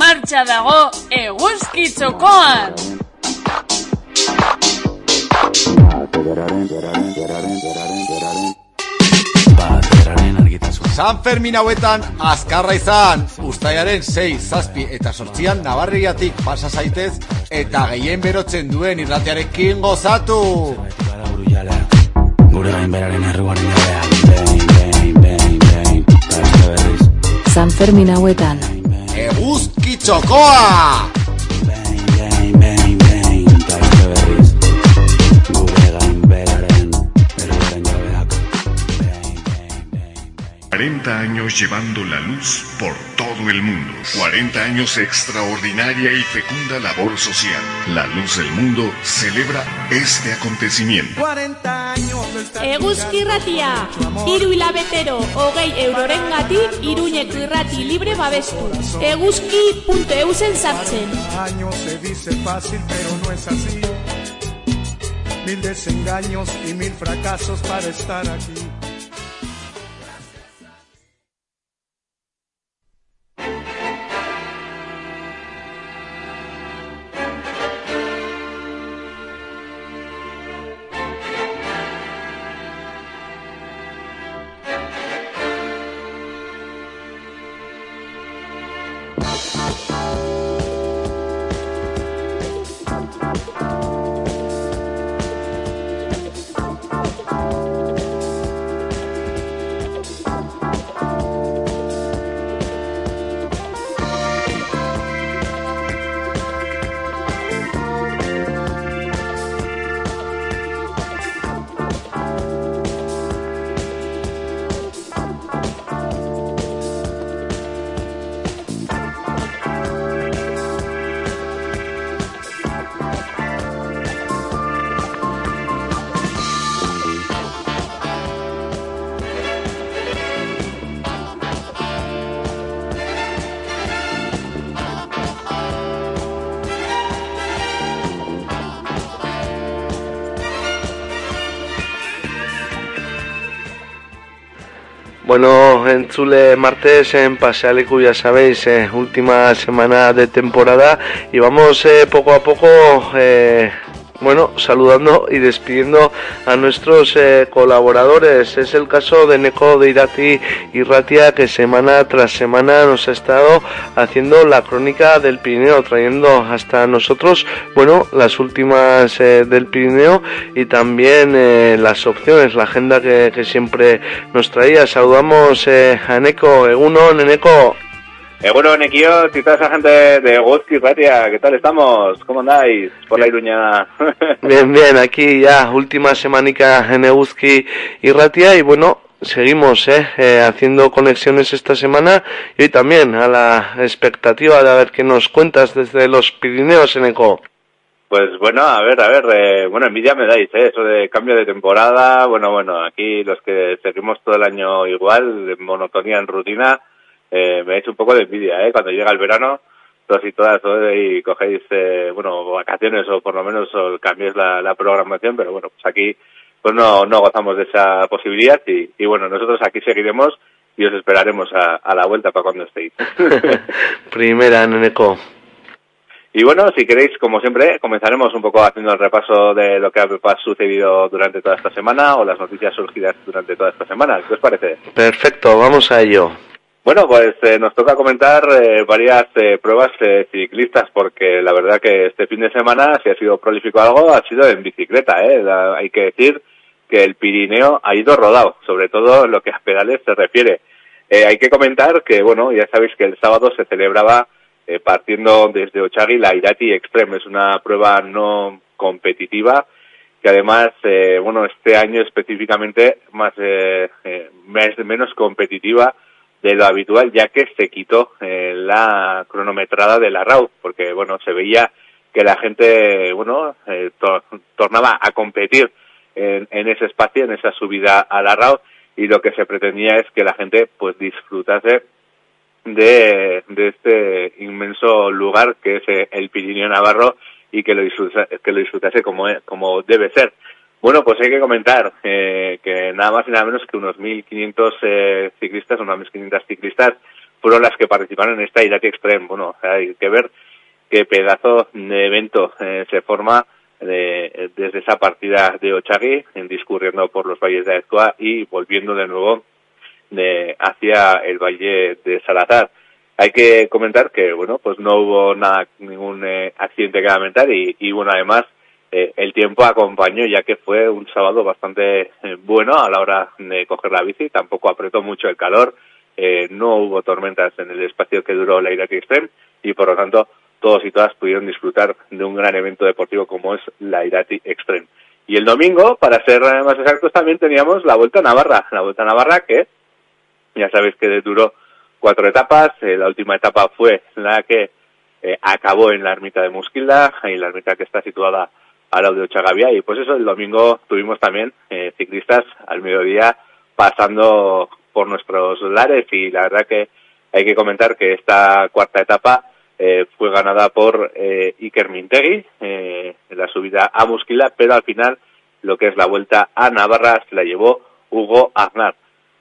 Martxa dago eguzki txokoan. San Fermin hauetan azkarra izan, ustaiaren 6, zazpi eta sortzian nabarriatik pasa zaitez eta gehien berotzen duen irratiarekin gozatu. Gure gainberaren erruaren jabea Behin, behin, behin, behin berriz San Fermin hauetan, Eguzki txokoa! 40 años llevando la luz por todo el mundo. 40 años de extraordinaria y fecunda labor social. La Luz del Mundo celebra este acontecimiento. 40 años Eguzki irratia, hiru hilabetero, hogei euroren gatik, iruñeko irrati libre babestu. Eguzki.eusen sartzen. años se dice fácil, pero no es así. Mil desengaños y mil fracasos para estar aquí. Bueno, en Zule martes en Pasealicu, ya sabéis, eh, última semana de temporada. Y vamos eh, poco a poco, eh, bueno, saludando y despidiendo a nuestros eh, colaboradores. Es el caso de Neko de Irati y Ratia que semana tras semana nos ha estado haciendo la crónica del Pirineo, trayendo hasta nosotros, bueno, las últimas eh, del Pirineo y también eh, las opciones, la agenda que, siempre nos traía. Saludamos a Neko, Eguno, Neko. Eh, bueno, Nekio, y toda esa gente de Guzki, Ratia, ¿qué tal estamos? ¿Cómo andáis por la Iruña? Bien, bien, aquí ya última semanica en Eguzki y Ratia y bueno, seguimos eh, eh, haciendo conexiones esta semana y hoy también a la expectativa de a ver qué nos cuentas desde los Pirineos en Eco. Pues bueno, a ver, a ver, eh, bueno, envidia me dais, ¿eh? Eso de cambio de temporada, bueno, bueno, aquí los que seguimos todo el año igual, en monotonía, en rutina, eh, me dais un poco de envidia, ¿eh? Cuando llega el verano, todos y todas, y cogéis, eh, bueno, vacaciones o por lo menos o cambiéis la, la programación, pero bueno, pues aquí pues no, no gozamos de esa posibilidad y, y bueno, nosotros aquí seguiremos y os esperaremos a, a la vuelta para cuando estéis. Primera en Eco. Y bueno, si queréis, como siempre, comenzaremos un poco haciendo el repaso de lo que ha sucedido durante toda esta semana o las noticias surgidas durante toda esta semana. ¿Qué os parece? Perfecto, vamos a ello. Bueno, pues eh, nos toca comentar eh, varias eh, pruebas ciclistas porque la verdad que este fin de semana, si ha sido prolífico algo, ha sido en bicicleta. ¿eh? La- hay que decir que el Pirineo ha ido rodado, sobre todo en lo que a pedales se refiere. Eh, hay que comentar que, bueno, ya sabéis que el sábado se celebraba eh, partiendo desde Ochagui la Irati Extreme. Es una prueba no competitiva que además, bueno, este año específicamente más, más- menos competitiva de lo habitual, ya que se quitó eh, la cronometrada de la RAU, porque, bueno, se veía que la gente, bueno, eh, to- tornaba a competir en, ese espacio, en esa subida a la RAU, y lo que se pretendía es que la gente, pues, disfrutase de, de este inmenso lugar que es eh, el Pirineo Navarro y que lo disfrutase, que lo disfrutase como, como debe ser. Bueno, pues hay que comentar eh, que nada más y nada menos que unos 1.500 eh, ciclistas, unas 1.500 ciclistas fueron las que participaron en esta Irati Extreme. Bueno, hay que ver qué pedazo de evento eh, se forma de- desde esa partida de Ochagui, en discurriendo por los valles de Aezcoa y volviendo de nuevo de hacia el valle de Salazar. Hay que comentar que, bueno, pues no hubo nada, ningún eh, accidente que lamentar y, y, bueno, además, eh, el tiempo acompañó ya que fue un sábado bastante eh, bueno a la hora de coger la bici, tampoco apretó mucho el calor, eh, no hubo tormentas en el espacio que duró la Irati Extreme y por lo tanto todos y todas pudieron disfrutar de un gran evento deportivo como es la Irati Extreme. Y el domingo, para ser más exactos, también teníamos la Vuelta a Navarra, la Vuelta a Navarra que ya sabéis que duró cuatro etapas, la última etapa fue la que acabó en la ermita de Musquilda, y la ermita que está situada de Ochagavía, y pues eso, el domingo tuvimos también eh, ciclistas al mediodía pasando por nuestros lares, y la verdad que hay que comentar que esta cuarta etapa eh, fue ganada por eh, Iker Mintegui eh, en la subida a Musquila, pero al final lo que es la vuelta a Navarra se la llevó Hugo Aznar.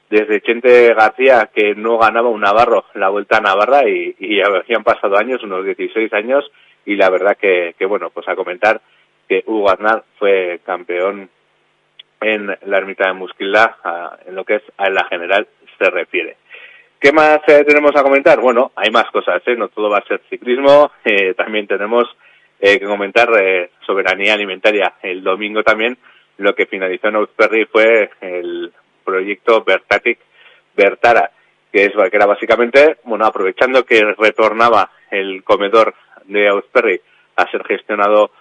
Desde Chente García, que no ganaba un Navarro la vuelta a Navarra y, habían pasado años, unos 16 años, y la verdad que bueno, pues a comentar que Hugo Aznar fue campeón en la ermita de Musquila, a- en lo que es a la general se refiere. ¿Qué más eh, tenemos a comentar? Bueno, hay más cosas, ¿eh? no todo va a ser ciclismo, eh, también tenemos eh, que comentar eh, soberanía alimentaria. El domingo también lo que finalizó en Ausperry fue el proyecto Bertatic Bertara, que, es, que era básicamente, bueno, aprovechando que retornaba el comedor de Ausperry a ser gestionado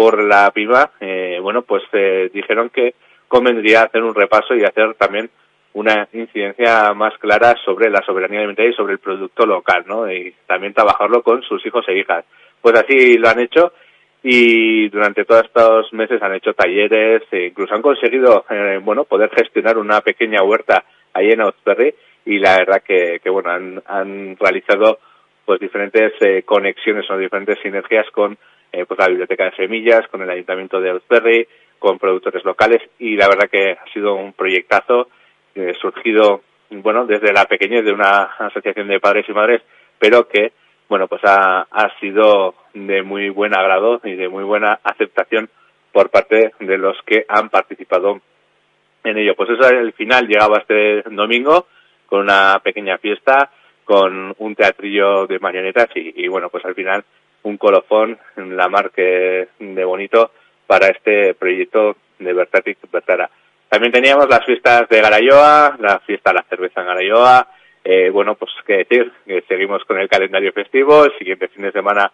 por la PIMA, eh, bueno, pues eh, dijeron que convendría hacer un repaso y hacer también una incidencia más clara sobre la soberanía alimentaria y sobre el producto local, ¿no? Y también trabajarlo con sus hijos e hijas. Pues así lo han hecho y durante todos estos meses han hecho talleres e incluso han conseguido, eh, bueno, poder gestionar una pequeña huerta ahí en Ausperry y la verdad que, que bueno, han, han realizado pues diferentes eh, conexiones o diferentes sinergias con eh, pues la biblioteca de semillas, con el ayuntamiento de Ausperry, con productores locales y la verdad que ha sido un proyectazo eh, surgido bueno desde la pequeñez de una asociación de padres y madres pero que bueno pues ha, ha sido de muy buen agrado y de muy buena aceptación por parte de los que han participado en ello. Pues eso el final llegaba este domingo con una pequeña fiesta con un teatrillo de marionetas y bueno pues al final un colofón en la marca de bonito para este proyecto de Bertatic Bertara. También teníamos las fiestas de Garayoa, la fiesta de la cerveza en Garayoa. Eh, bueno, pues qué decir, que seguimos con el calendario festivo, el siguiente fin de semana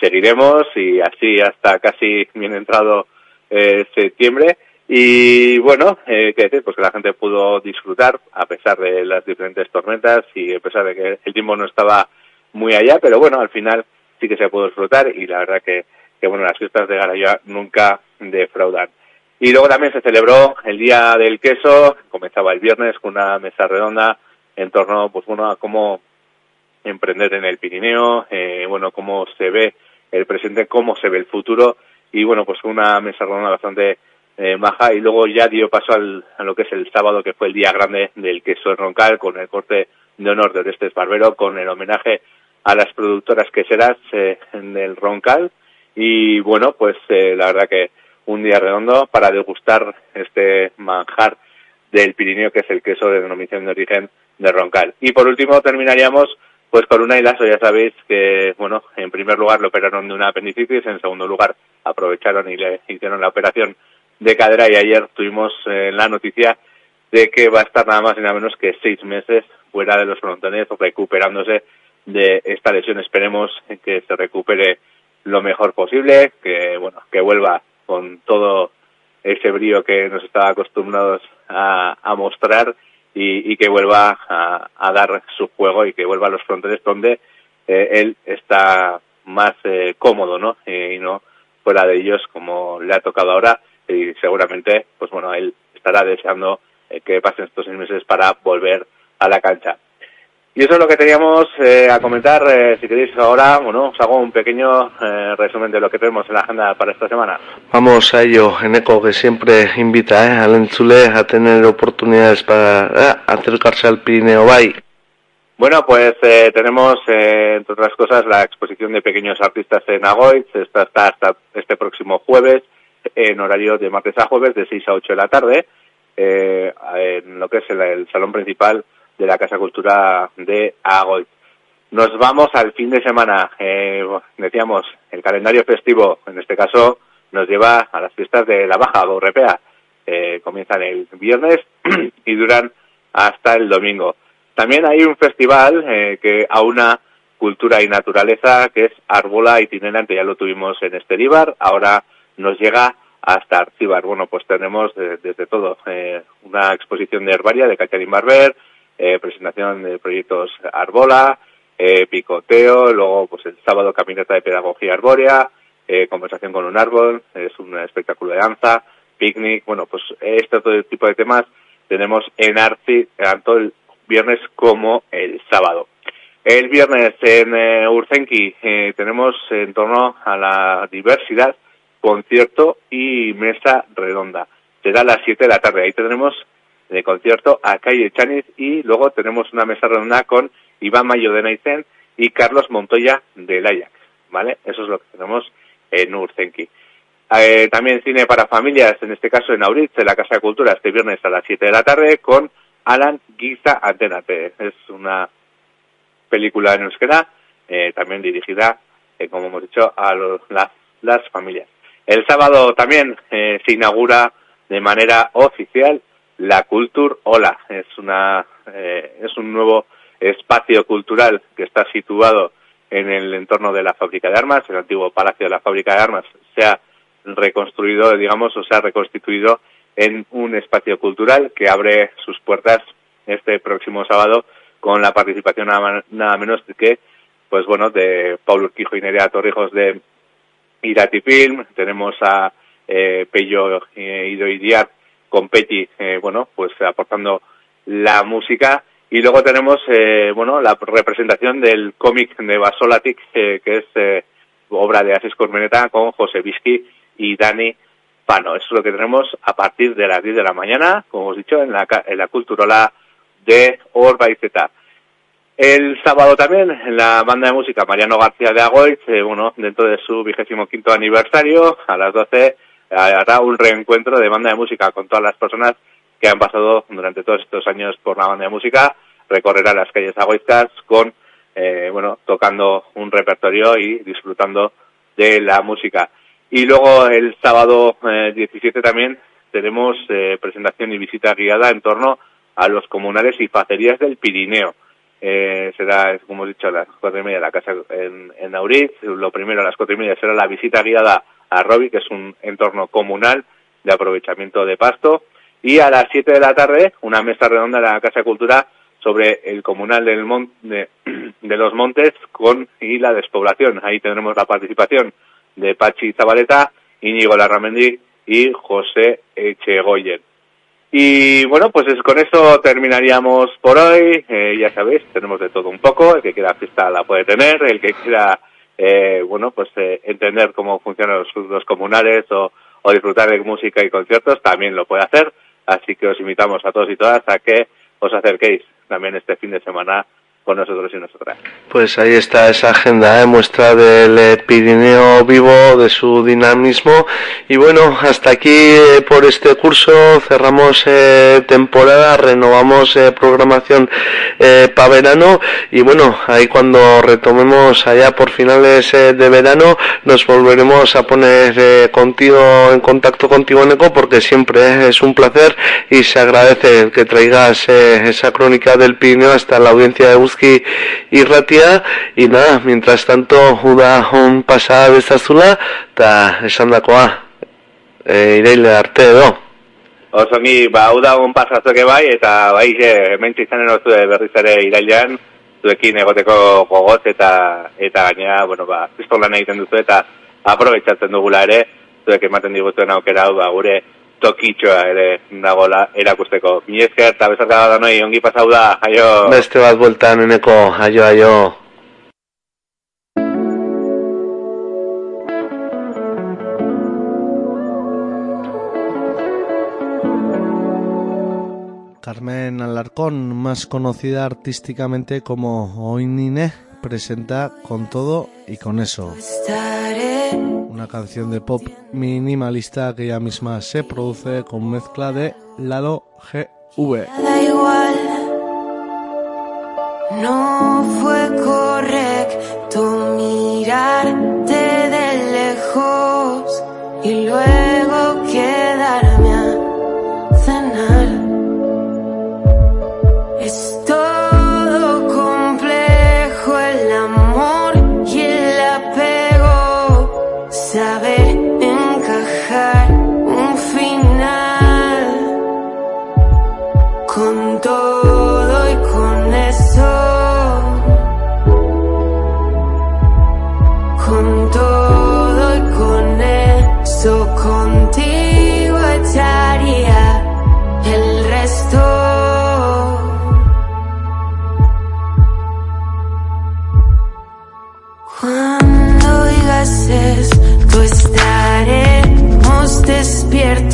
seguiremos y así hasta casi bien entrado eh, septiembre. Y bueno, eh, qué decir, pues que la gente pudo disfrutar a pesar de las diferentes tormentas y a pesar de que el tiempo no estaba muy allá, pero bueno, al final sí que se pudo disfrutar y la verdad que, que bueno, las fiestas de Garayoa nunca defraudan. Y luego también se celebró el Día del Queso, comenzaba el viernes con una mesa redonda en torno, pues bueno, a cómo emprender en el Pirineo, eh, bueno, cómo se ve el presente, cómo se ve el futuro, y bueno, pues una mesa redonda bastante eh, baja, y luego ya dio paso al, a lo que es el sábado, que fue el día grande del queso en Roncal, con el corte de honor de Orestes Barbero, con el homenaje a las productoras queseras eh, del Roncal, y bueno, pues eh, la verdad que un día redondo para degustar este manjar del Pirineo, que es el queso de denominación de origen de Roncal. Y por último terminaríamos pues con una hilazo, ya sabéis que, bueno, en primer lugar lo operaron de una apendicitis, en segundo lugar aprovecharon y le hicieron la operación de cadera. Y ayer tuvimos eh, la noticia de que va a estar nada más y nada menos que seis meses fuera de los frontones recuperándose de esta lesión. Esperemos que se recupere lo mejor posible, que, bueno, que vuelva con todo ese brío que nos estaba acostumbrados a, mostrar y, que vuelva a, a, dar su juego y que vuelva a los fronteres donde eh, él está más eh, cómodo, ¿no? Y no fuera de ellos como le ha tocado ahora y seguramente, pues bueno, él estará deseando eh, que pasen estos seis meses para volver a la cancha. Y eso es lo que teníamos eh, a comentar. Eh, si queréis ahora, bueno, os hago un pequeño eh, resumen de lo que tenemos en la agenda para esta semana. Vamos a ello, Eneco, que siempre invita eh, al Entzule a tener oportunidades para eh, acercarse al Pirineo Bay. Bueno, pues eh, tenemos, eh, entre otras cosas, la exposición de pequeños artistas en Agoitz. Esta está hasta este próximo jueves, en horario de martes a jueves, de 6 a 8 de la tarde, eh, en lo que es el, el salón principal de la Casa Cultura de Agoy. Nos vamos al fin de semana. Eh, decíamos, el calendario festivo, en este caso, nos lleva a las fiestas de la Baja Gorrepea. Eh, comienzan el viernes y duran hasta el domingo. También hay un festival eh, que aúna cultura y naturaleza, que es Arbola itinerante. Ya lo tuvimos en Esteribar, ahora nos llega hasta Arcibar. Bueno, pues tenemos eh, desde todo eh, una exposición de herbaria de Catherine Barber, eh, presentación de proyectos Arbola, eh, picoteo, luego pues el sábado caminata de pedagogía arbórea, eh, conversación con un árbol, es un espectáculo de danza, picnic, bueno, pues este todo tipo de temas tenemos en Arci tanto el viernes como el sábado. El viernes en eh, eh, tenemos en torno a la diversidad concierto y mesa redonda. Será a las 7 de la tarde. Ahí tendremos de concierto a Calle Chaniz y luego tenemos una mesa redonda con Iván Mayo de Naizen y Carlos Montoya del Ajax, ¿vale? Eso es lo que tenemos en Urzenki. Eh, también cine para familias, en este caso en Auritz, en la Casa de Cultura, este viernes a las 7 de la tarde con Alan Guiza Antenate. Es una película en euskera, eh, también dirigida, eh, como hemos dicho, a los- las, familias. El sábado también se inaugura de manera oficial la Cultur Ola. Es, una, eh, es un nuevo espacio cultural que está situado en el entorno de la fábrica de armas, el antiguo palacio de la fábrica de armas se ha reconstruido, digamos, o se ha reconstituido en un espacio cultural que abre sus puertas este próximo sábado con la participación nada, nada menos que, pues bueno, de Paulo Urquijo y Nerea Torrijos de Irati Film, tenemos a eh, Pello eh, Ido y Díaz con Peti, eh, bueno, pues aportando la música y luego tenemos, eh, bueno, la representación del cómic de Basolatic, eh, que es eh, obra de Asis Cormeneta con José Vizqui y Dani Pano. Eso es lo que tenemos a partir de las 10 de la mañana, como hemos dicho, en la, en la Culturola de Orbaizeta. El sábado también, en la banda de música Mariano García de Agoiz, eh, bueno, dentro de su vigésimo quinto aniversario, a las 12 eh, hará un reencuentro de banda de música con todas las personas que han pasado durante todos estos años por la banda de música, recorrerá las calles agoizcas con, eh, bueno, tocando un repertorio y disfrutando de la música. Y luego el sábado eh, 17 también tenemos eh, presentación y visita guiada en torno a los comunales y facerías del Pirineo. Eh, será, como hemos dicho, a las cuatro y media la casa en, en Auriz. Lo primero a las cuatro y media será la visita guiada a Robi, que es un entorno comunal de aprovechamiento de pasto. Y a las siete de la tarde, una mesa redonda en la Casa de Cultura sobre el comunal del mon- de, los montes con y la despoblación. Ahí tendremos la participación de Pachi Zabaleta, Íñigo Larramendi y José Echegoyen. Y bueno, pues es- con eso terminaríamos por hoy. Eh, ya sabéis, tenemos de todo un poco. El que quiera fiesta la puede tener. El que quiera, eh, bueno, pues eh, entender cómo funcionan los, los comunales o, o disfrutar de música y conciertos también lo puede hacer. Así que os invitamos a todos y todas a que os acerquéis también este fin de semana nosotros y nosotras. Pues ahí está esa agenda, ¿eh? muestra del eh, Pirineo vivo, de su dinamismo. Y bueno, hasta aquí eh, por este curso cerramos eh, temporada, renovamos eh, programación para verano. Y bueno, ahí cuando retomemos allá por finales eh, de verano, nos volveremos a poner eh, contigo en contacto contigo, Neko, porque siempre eh, es un placer y se agradece que traigas eh, esa crónica del Pirineo hasta la audiencia de Euski y Ratia y nada, mientras tanto uda un pasada bezazula eta esandakoa e, ireile arte edo. Osongi, ba, hau da un pasazoke bai, eta bai, e, hemen izanen ozu berriz ere irailean, zuekin egoteko gogoz eta eta gainera, bueno, ba, pistolan egiten duzu eta aprobetsatzen dugula ere, zuek ematen digutuen aukera hau, ba, gure tokitxoa ere dagola erakusteko. Mi esker, eta bezarka da noi, ongi pasau da, aio. beste bat bueltan eneko aio aio Carmen Alarcón, más conocida artísticamente como Oinine, presenta Con todo y con eso. Una canción de pop minimalista que ella misma se produce con mezcla de lado GV. No fue correcto mirarte de lejos y luego quedarme estaremos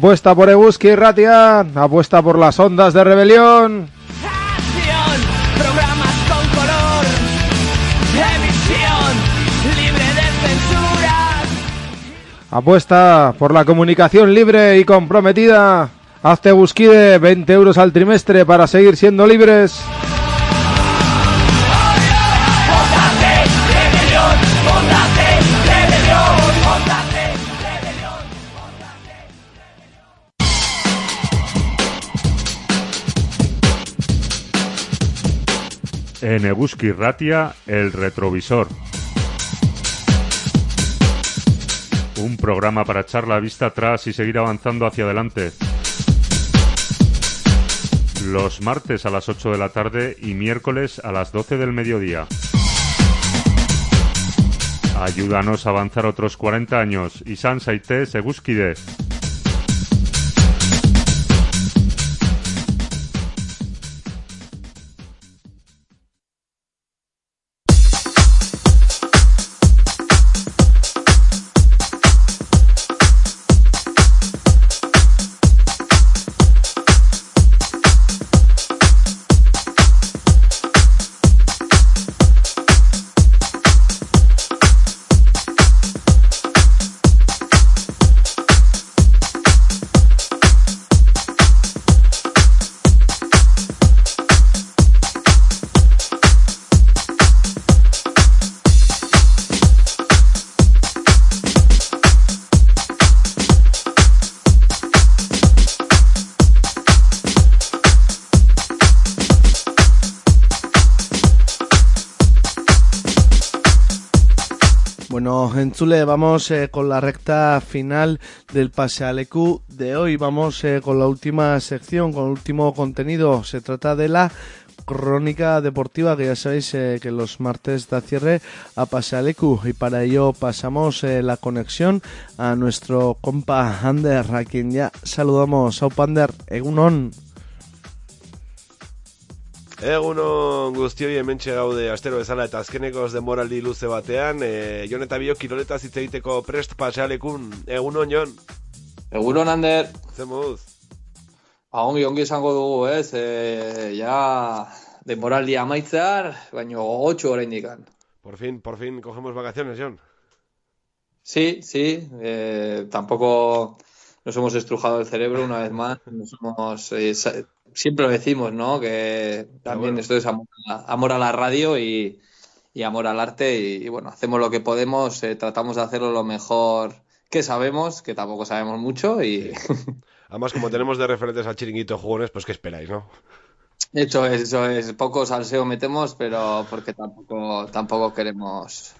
Apuesta por Eguski Ratia, apuesta por las ondas de rebelión. Programas con color, emisión libre de censura. Apuesta por la comunicación libre y comprometida. Hazte Busquide 20 euros al trimestre para seguir siendo libres. En Eguski Ratia, el retrovisor. Un programa para echar la vista atrás y seguir avanzando hacia adelante. Los martes a las 8 de la tarde y miércoles a las 12 del mediodía. Ayúdanos a avanzar otros 40 años. y Saite Seguskide. Entzule, vamos eh, con la recta final del Pasealecu de hoy. Vamos eh, con la última sección, con el último contenido. Se trata de la crónica deportiva, que ya sabéis eh, que los martes da cierre a Pasealecu. Y para ello pasamos la conexión a nuestro compa Ander, a quien ya saludamos. Aupander, Egunon. Egunon guztioi hementxe gaude astero bezala eta azkenekoz demoraldi luze batean e, Jon eta bio kiroletaz hitz egiteko prest pasealekun. Egunon Jon. Egunon Ander. Zer moduz? Ba, ongi ongi esango dugu ez e, Ja demoraldi amaitzear Baina gogotxu orain dikan Por fin, por fin cogemos vacaciones Jon. Sí, sí eh, Tampoco nos hemos estrujado el cerebro una vez más Nos hemos... Eh, siempre lo decimos, ¿no? Que también bueno. esto es amor a, amor a, la radio y, y amor al arte y, y, bueno, hacemos lo que podemos, eh, tratamos de hacerlo lo mejor que sabemos, que tampoco sabemos mucho y... Sí. Además, como tenemos de referentes al chiringuito jugones, pues ¿qué esperáis, no? Eso es, eso es. Poco salseo metemos, pero porque tampoco, tampoco queremos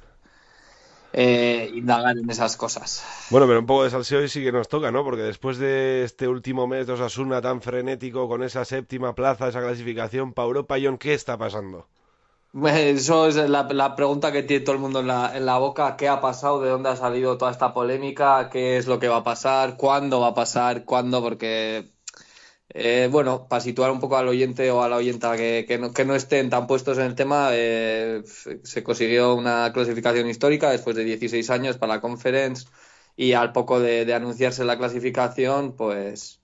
eh, indagar en esas cosas. Bueno, pero un poco de salseo y sí que nos toca, ¿no? Porque después de este último mes de Osasuna tan frenético, con esa séptima plaza, esa clasificación para Europa, John, ¿qué está pasando? Eso es la, la, pregunta que tiene todo el mundo en la, en la boca. ¿Qué ha pasado? ¿De dónde ha salido toda esta polémica? ¿Qué es lo que va a pasar? ¿Cuándo va a pasar? ¿Cuándo? Porque eh, bueno, para situar un poco al oyente o a la oyenta que, que, no, que no, estén tan puestos en el tema, eh, se consiguió una clasificación histórica después de 16 años para la conference y al poco de, de, anunciarse la clasificación, pues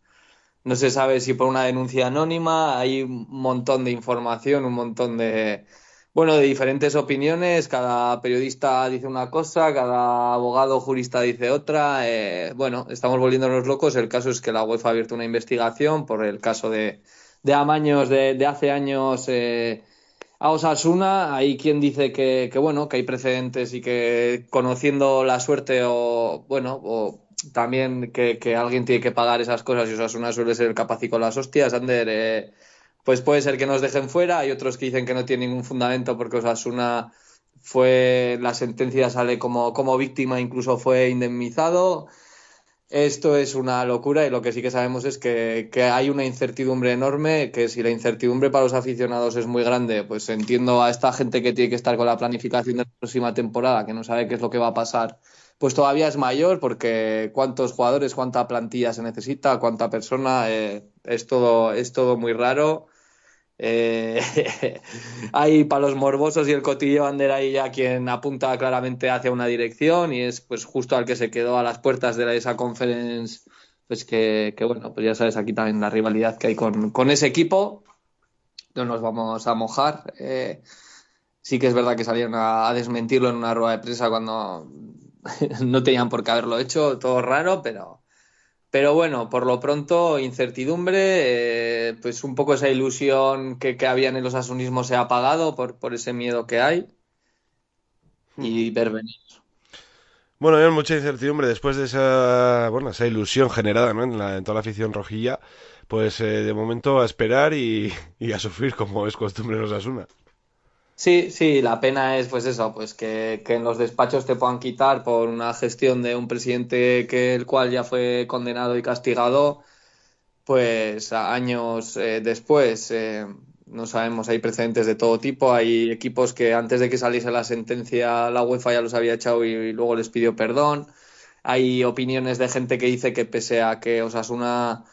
no se sabe si por una denuncia anónima, hay un montón de información, un montón de, bueno, de diferentes opiniones, cada periodista dice una cosa, cada abogado jurista dice otra. Eh, bueno, estamos volviéndonos locos. El caso es que la UEFA ha abierto una investigación por el caso de, de amaños de, de hace años eh, a Osasuna. Hay quien dice que, que, bueno, que hay precedentes y que conociendo la suerte o, bueno, o también que, que alguien tiene que pagar esas cosas y Osasuna suele ser el capaz con las hostias. Ander, eh, pues puede ser que nos dejen fuera. Hay otros que dicen que no tiene ningún fundamento porque Osasuna fue, la sentencia sale como, como víctima, incluso fue indemnizado. Esto es una locura y lo que sí que sabemos es que, que, hay una incertidumbre enorme, que si la incertidumbre para los aficionados es muy grande, pues entiendo a esta gente que tiene que estar con la planificación de la próxima temporada, que no sabe qué es lo que va a pasar, pues todavía es mayor porque cuántos jugadores, cuánta plantilla se necesita, cuánta persona, eh, es, todo, es todo muy raro. Eh, hay para los morbosos y el cotillo bandera ahí ya quien apunta claramente hacia una dirección y es pues justo al que se quedó a las puertas de esa conference pues que, que, bueno, pues ya sabes aquí también la rivalidad que hay con, con ese equipo. No nos vamos a mojar. Eh, sí que es verdad que salieron a, a, desmentirlo en una rueda de prensa cuando no tenían por qué haberlo hecho, todo raro, pero, pero bueno, por lo pronto, incertidumbre, eh, pues un poco esa ilusión que, que había en los asunismos se ha apagado por, por ese miedo que hay y ver venir. Bueno, hay mucha incertidumbre después de esa, bueno, esa ilusión generada ¿no? en, la, en toda la afición rojilla. Pues eh, de momento a esperar y, y, a sufrir como es costumbre en Osasuna. Sí, sí, la pena es pues eso, pues que, que, en los despachos te puedan quitar por una gestión de un presidente que el cual ya fue condenado y castigado, pues años eh, después. Eh, no sabemos, hay precedentes de todo tipo, hay equipos que antes de que saliese la sentencia la UEFA ya los había echado y, luego les pidió perdón, hay opiniones de gente que dice que pese a que Osasuna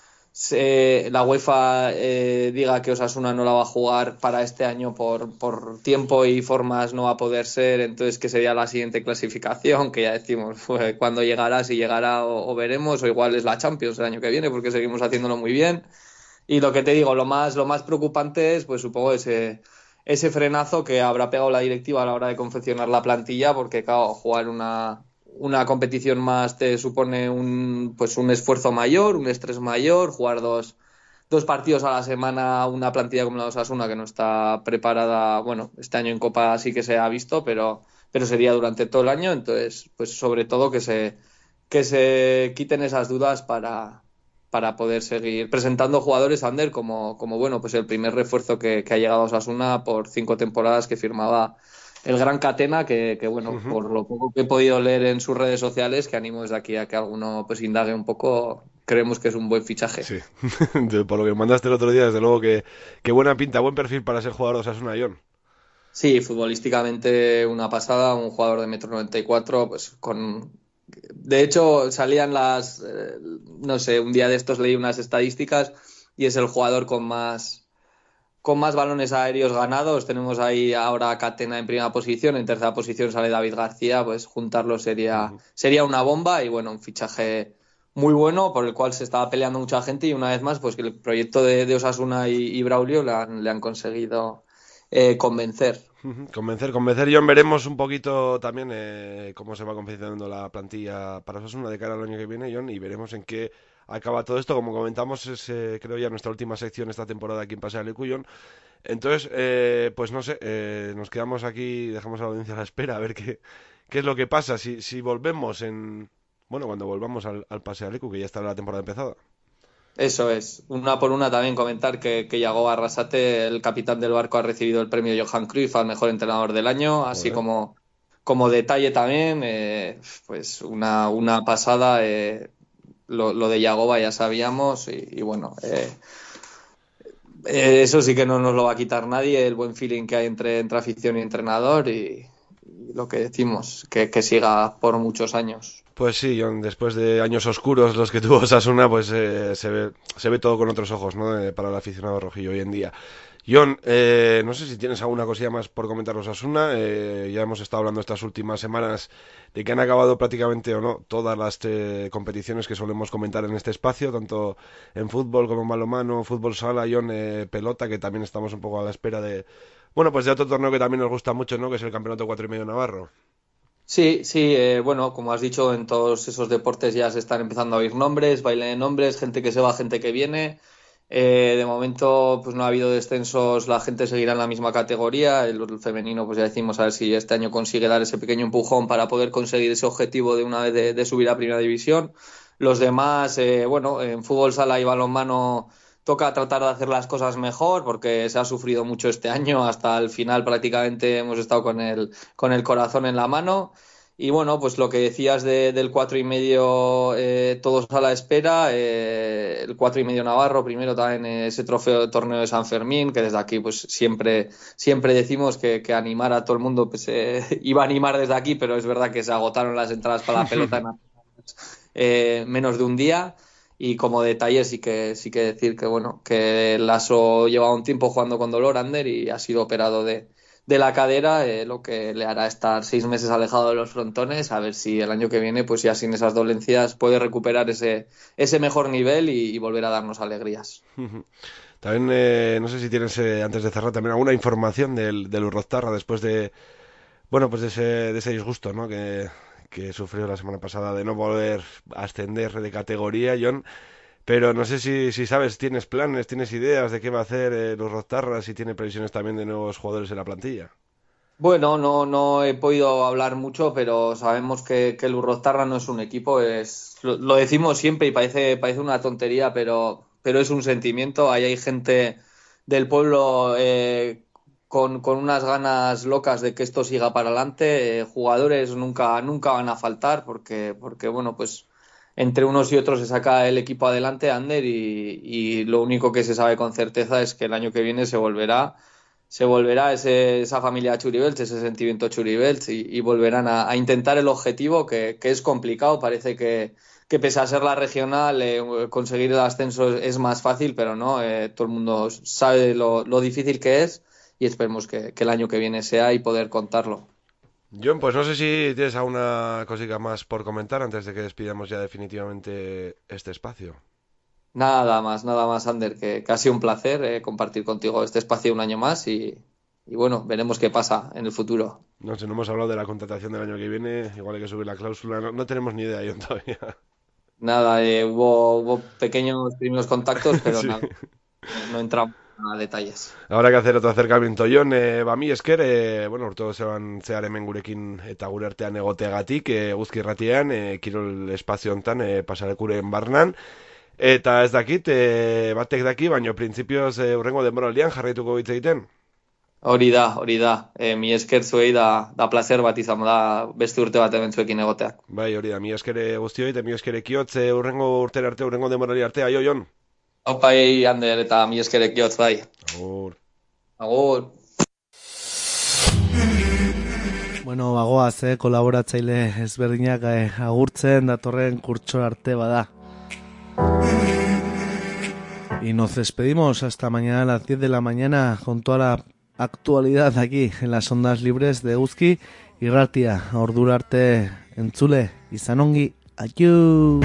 la UEFA eh, diga que Osasuna no la va a jugar para este año por, por, tiempo y formas no va a poder ser, entonces que sería la siguiente clasificación, que ya decimos pues, cuándo llegará, si llegará o, o veremos, o igual es la Champions el año que viene porque seguimos haciéndolo muy bien. Y lo que te digo, lo más, lo más preocupante es, pues supongo, ese, ese frenazo que habrá pegado la directiva a la hora de confeccionar la plantilla, porque, claro, jugar una, una competición más te supone un, pues un esfuerzo mayor, un estrés mayor, jugar dos, dos partidos a la semana, una plantilla como la de Osasuna que no está preparada, bueno, este año en Copa sí que se ha visto, pero, pero sería durante todo el año, entonces, pues sobre todo que se, que se quiten esas dudas para, para poder seguir presentando jugadores Ander como, como bueno, pues el primer refuerzo que, que, ha llegado a Osasuna por cinco temporadas que firmaba el gran Catena, que, que bueno, uh -huh. por lo poco que he podido leer en sus redes sociales, que animo desde aquí a que alguno pues indague un poco, creemos que es un buen fichaje. Sí, por lo que mandaste el otro día, desde luego que, que buena pinta, buen perfil para ser jugador de Osasuna, John. Sí, futbolísticamente una pasada, un jugador de metro 94, pues con de hecho, salían las, eh, no sé, un día de estos leí unas estadísticas y es el jugador con más, con más balones aéreos ganados. Tenemos ahí ahora a Catena en primera posición, en tercera posición sale David García, pues juntarlo sería, uh -huh. sería una bomba y bueno, un fichaje muy bueno por el cual se estaba peleando mucha gente y una vez más, pues que el proyecto de, de Osasuna y, y Braulio le han, le han conseguido eh, convencer. Convencer, convencer, John. Veremos un poquito también eh, cómo se va confeccionando la plantilla para Osasuna de cara al año que viene, John, y veremos en qué acaba todo esto. Como comentamos, es eh, creo ya nuestra última sección esta temporada aquí en Paseo de Cuyón. Entonces, eh, pues no sé, eh, nos quedamos aquí, dejamos a la audiencia a la espera a ver qué, qué es lo que pasa. Si, si volvemos en. Bueno, cuando volvamos al, al Paseo de que ya está la temporada empezada. Eso es. Una por una también comentar que, que Yago Arrasate, el capitán del barco, ha recibido el premio Johan Cruyff al mejor entrenador del año, así Joder. como, como detalle también, eh, pues una, una pasada. Eh, lo, lo, de Yagoba ya sabíamos y, bueno, eh, eso sí que no nos lo va a quitar nadie, el buen feeling que hay entre, entre afición y entrenador y, y lo que decimos, que, que siga por muchos años. Pues sí, John, después de años oscuros los que tuvo Sasuna, pues eh, se, ve, se ve todo con otros ojos, ¿no? Eh, para el aficionado rojillo hoy en día. John, eh, no sé si tienes alguna cosilla más por comentarnos Asuna. Eh, ya hemos estado hablando estas últimas semanas de que han acabado prácticamente o no todas las eh, competiciones que solemos comentar en este espacio, tanto en fútbol como en balomano, fútbol sala, John, eh, pelota, que también estamos un poco a la espera de, bueno, pues de otro torneo que también nos gusta mucho, ¿no? Que es el Campeonato cuatro y medio Navarro. Sí, sí, eh, bueno, como has dicho, en todos esos deportes ya se están empezando a oír nombres, baile de nombres, gente que se va, gente que viene. Eh, de momento, pues no ha habido descensos, la gente seguirá en la misma categoría. El, femenino, pues ya decimos a ver si este año consigue dar ese pequeño empujón para poder conseguir ese objetivo de una vez de, de subir a primera división. Los demás, eh, bueno, en fútbol sala y balonmano toca tratar de hacer las cosas mejor porque se ha sufrido mucho este año. Hasta el final prácticamente hemos estado con el, con el corazón en la mano. Y bueno, pues lo que decías de, del cuatro y medio, eh, todos a la espera, eh, el cuatro y medio Navarro, primero también ese trofeo de torneo de San Fermín, que desde aquí pues siempre, siempre decimos que, que animar a todo el mundo, pues eh, iba a animar desde aquí, pero es verdad que se agotaron las entradas para la pelota en eh, menos de un día. Y como detalle sí que sí que decir que bueno, que Lasso lleva un tiempo jugando con dolor Ander y ha sido operado de, de la cadera, eh, lo que le hará estar seis meses alejado de los frontones, a ver si el año que viene, pues ya sin esas dolencias, puede recuperar ese, ese mejor nivel y, volver a darnos alegrías. También, eh, no sé si tienes, eh, antes de cerrar, también alguna información del, del Urroztarra después de, bueno, pues de ese, de ese disgusto, ¿no? Que, que sufrió la semana pasada de no a ascender de categoría, John. Pero no sé si, si sabes, tienes planes, tienes ideas de qué va a hacer eh, los Roztarras y tiene previsiones también de nuevos jugadores en la plantilla. Bueno, no, no he podido hablar mucho, pero sabemos que, que el no es un equipo, es, lo, lo decimos siempre y parece, parece una tontería, pero, pero es un sentimiento. Ahí hay gente del pueblo eh, con, con, unas ganas locas de que esto siga para adelante. Eh, jugadores nunca, nunca van a faltar porque, porque, bueno, pues entre unos y otros se saca el equipo adelante, Ander, y, y lo único que se sabe con certeza es que el año que viene se volverá se volverá ese, esa familia Churibelts, ese sentimiento Churibelts y, y volverán a, intentar el objetivo que, es complicado. Parece que, pese a ser la regional, eh, conseguir el ascenso es más fácil, pero no, eh, todo el mundo sabe lo, lo, difícil que es y esperemos que, que el año que viene sea y poder contarlo. John, pues no sé si tienes alguna cosita más por comentar antes de que despidamos ya definitivamente este espacio. Nada más, nada más, Ander, que, sido un placer eh, compartir contigo este espacio un año más y, y, bueno, veremos qué pasa en el futuro. No sé, no hemos hablado de la contratación del año que viene, igual hay que subir la cláusula, no, no tenemos ni idea John, todavía. Nada, eh, hubo, hubo, pequeños primeros contactos, pero sí. nada, no entramos a detalles. Ahora que hacer otro acercamiento, Jon, eh, bami esker, eh, bueno, urto zeban zehar hemen gurekin eta gure artean egoteagatik, eh, guzki irratian, eh, kirol espazio hontan, eh, pasarekuren barnan, Eta ez dakit, e, batek daki, baino printzipioz e, urrengo denboraldian jarraituko hitz egiten? Hori da, hori da. E, mi esker zuei da, da placer bat izan da beste urte bat ebentzuekin egoteak. Bai, hori da, mi eskere guztioi eta mi eskere kiotz e, urrengo urtera arte, urrengo denboraldi arte, aio, Jon? Opai, Ander, eta mi eskere kiotz, bai. Agur. Agur. Bueno, bagoaz, eh, kolaboratzaile ezberdinak eh, agurtzen datorren kurtso arte bada. Y nos despedimos hasta mañana a las 10 de la mañana con toda la actualidad aquí en las ondas libres de Uzki y Ratia. Ordurarte entzule, izan ongi, adiós.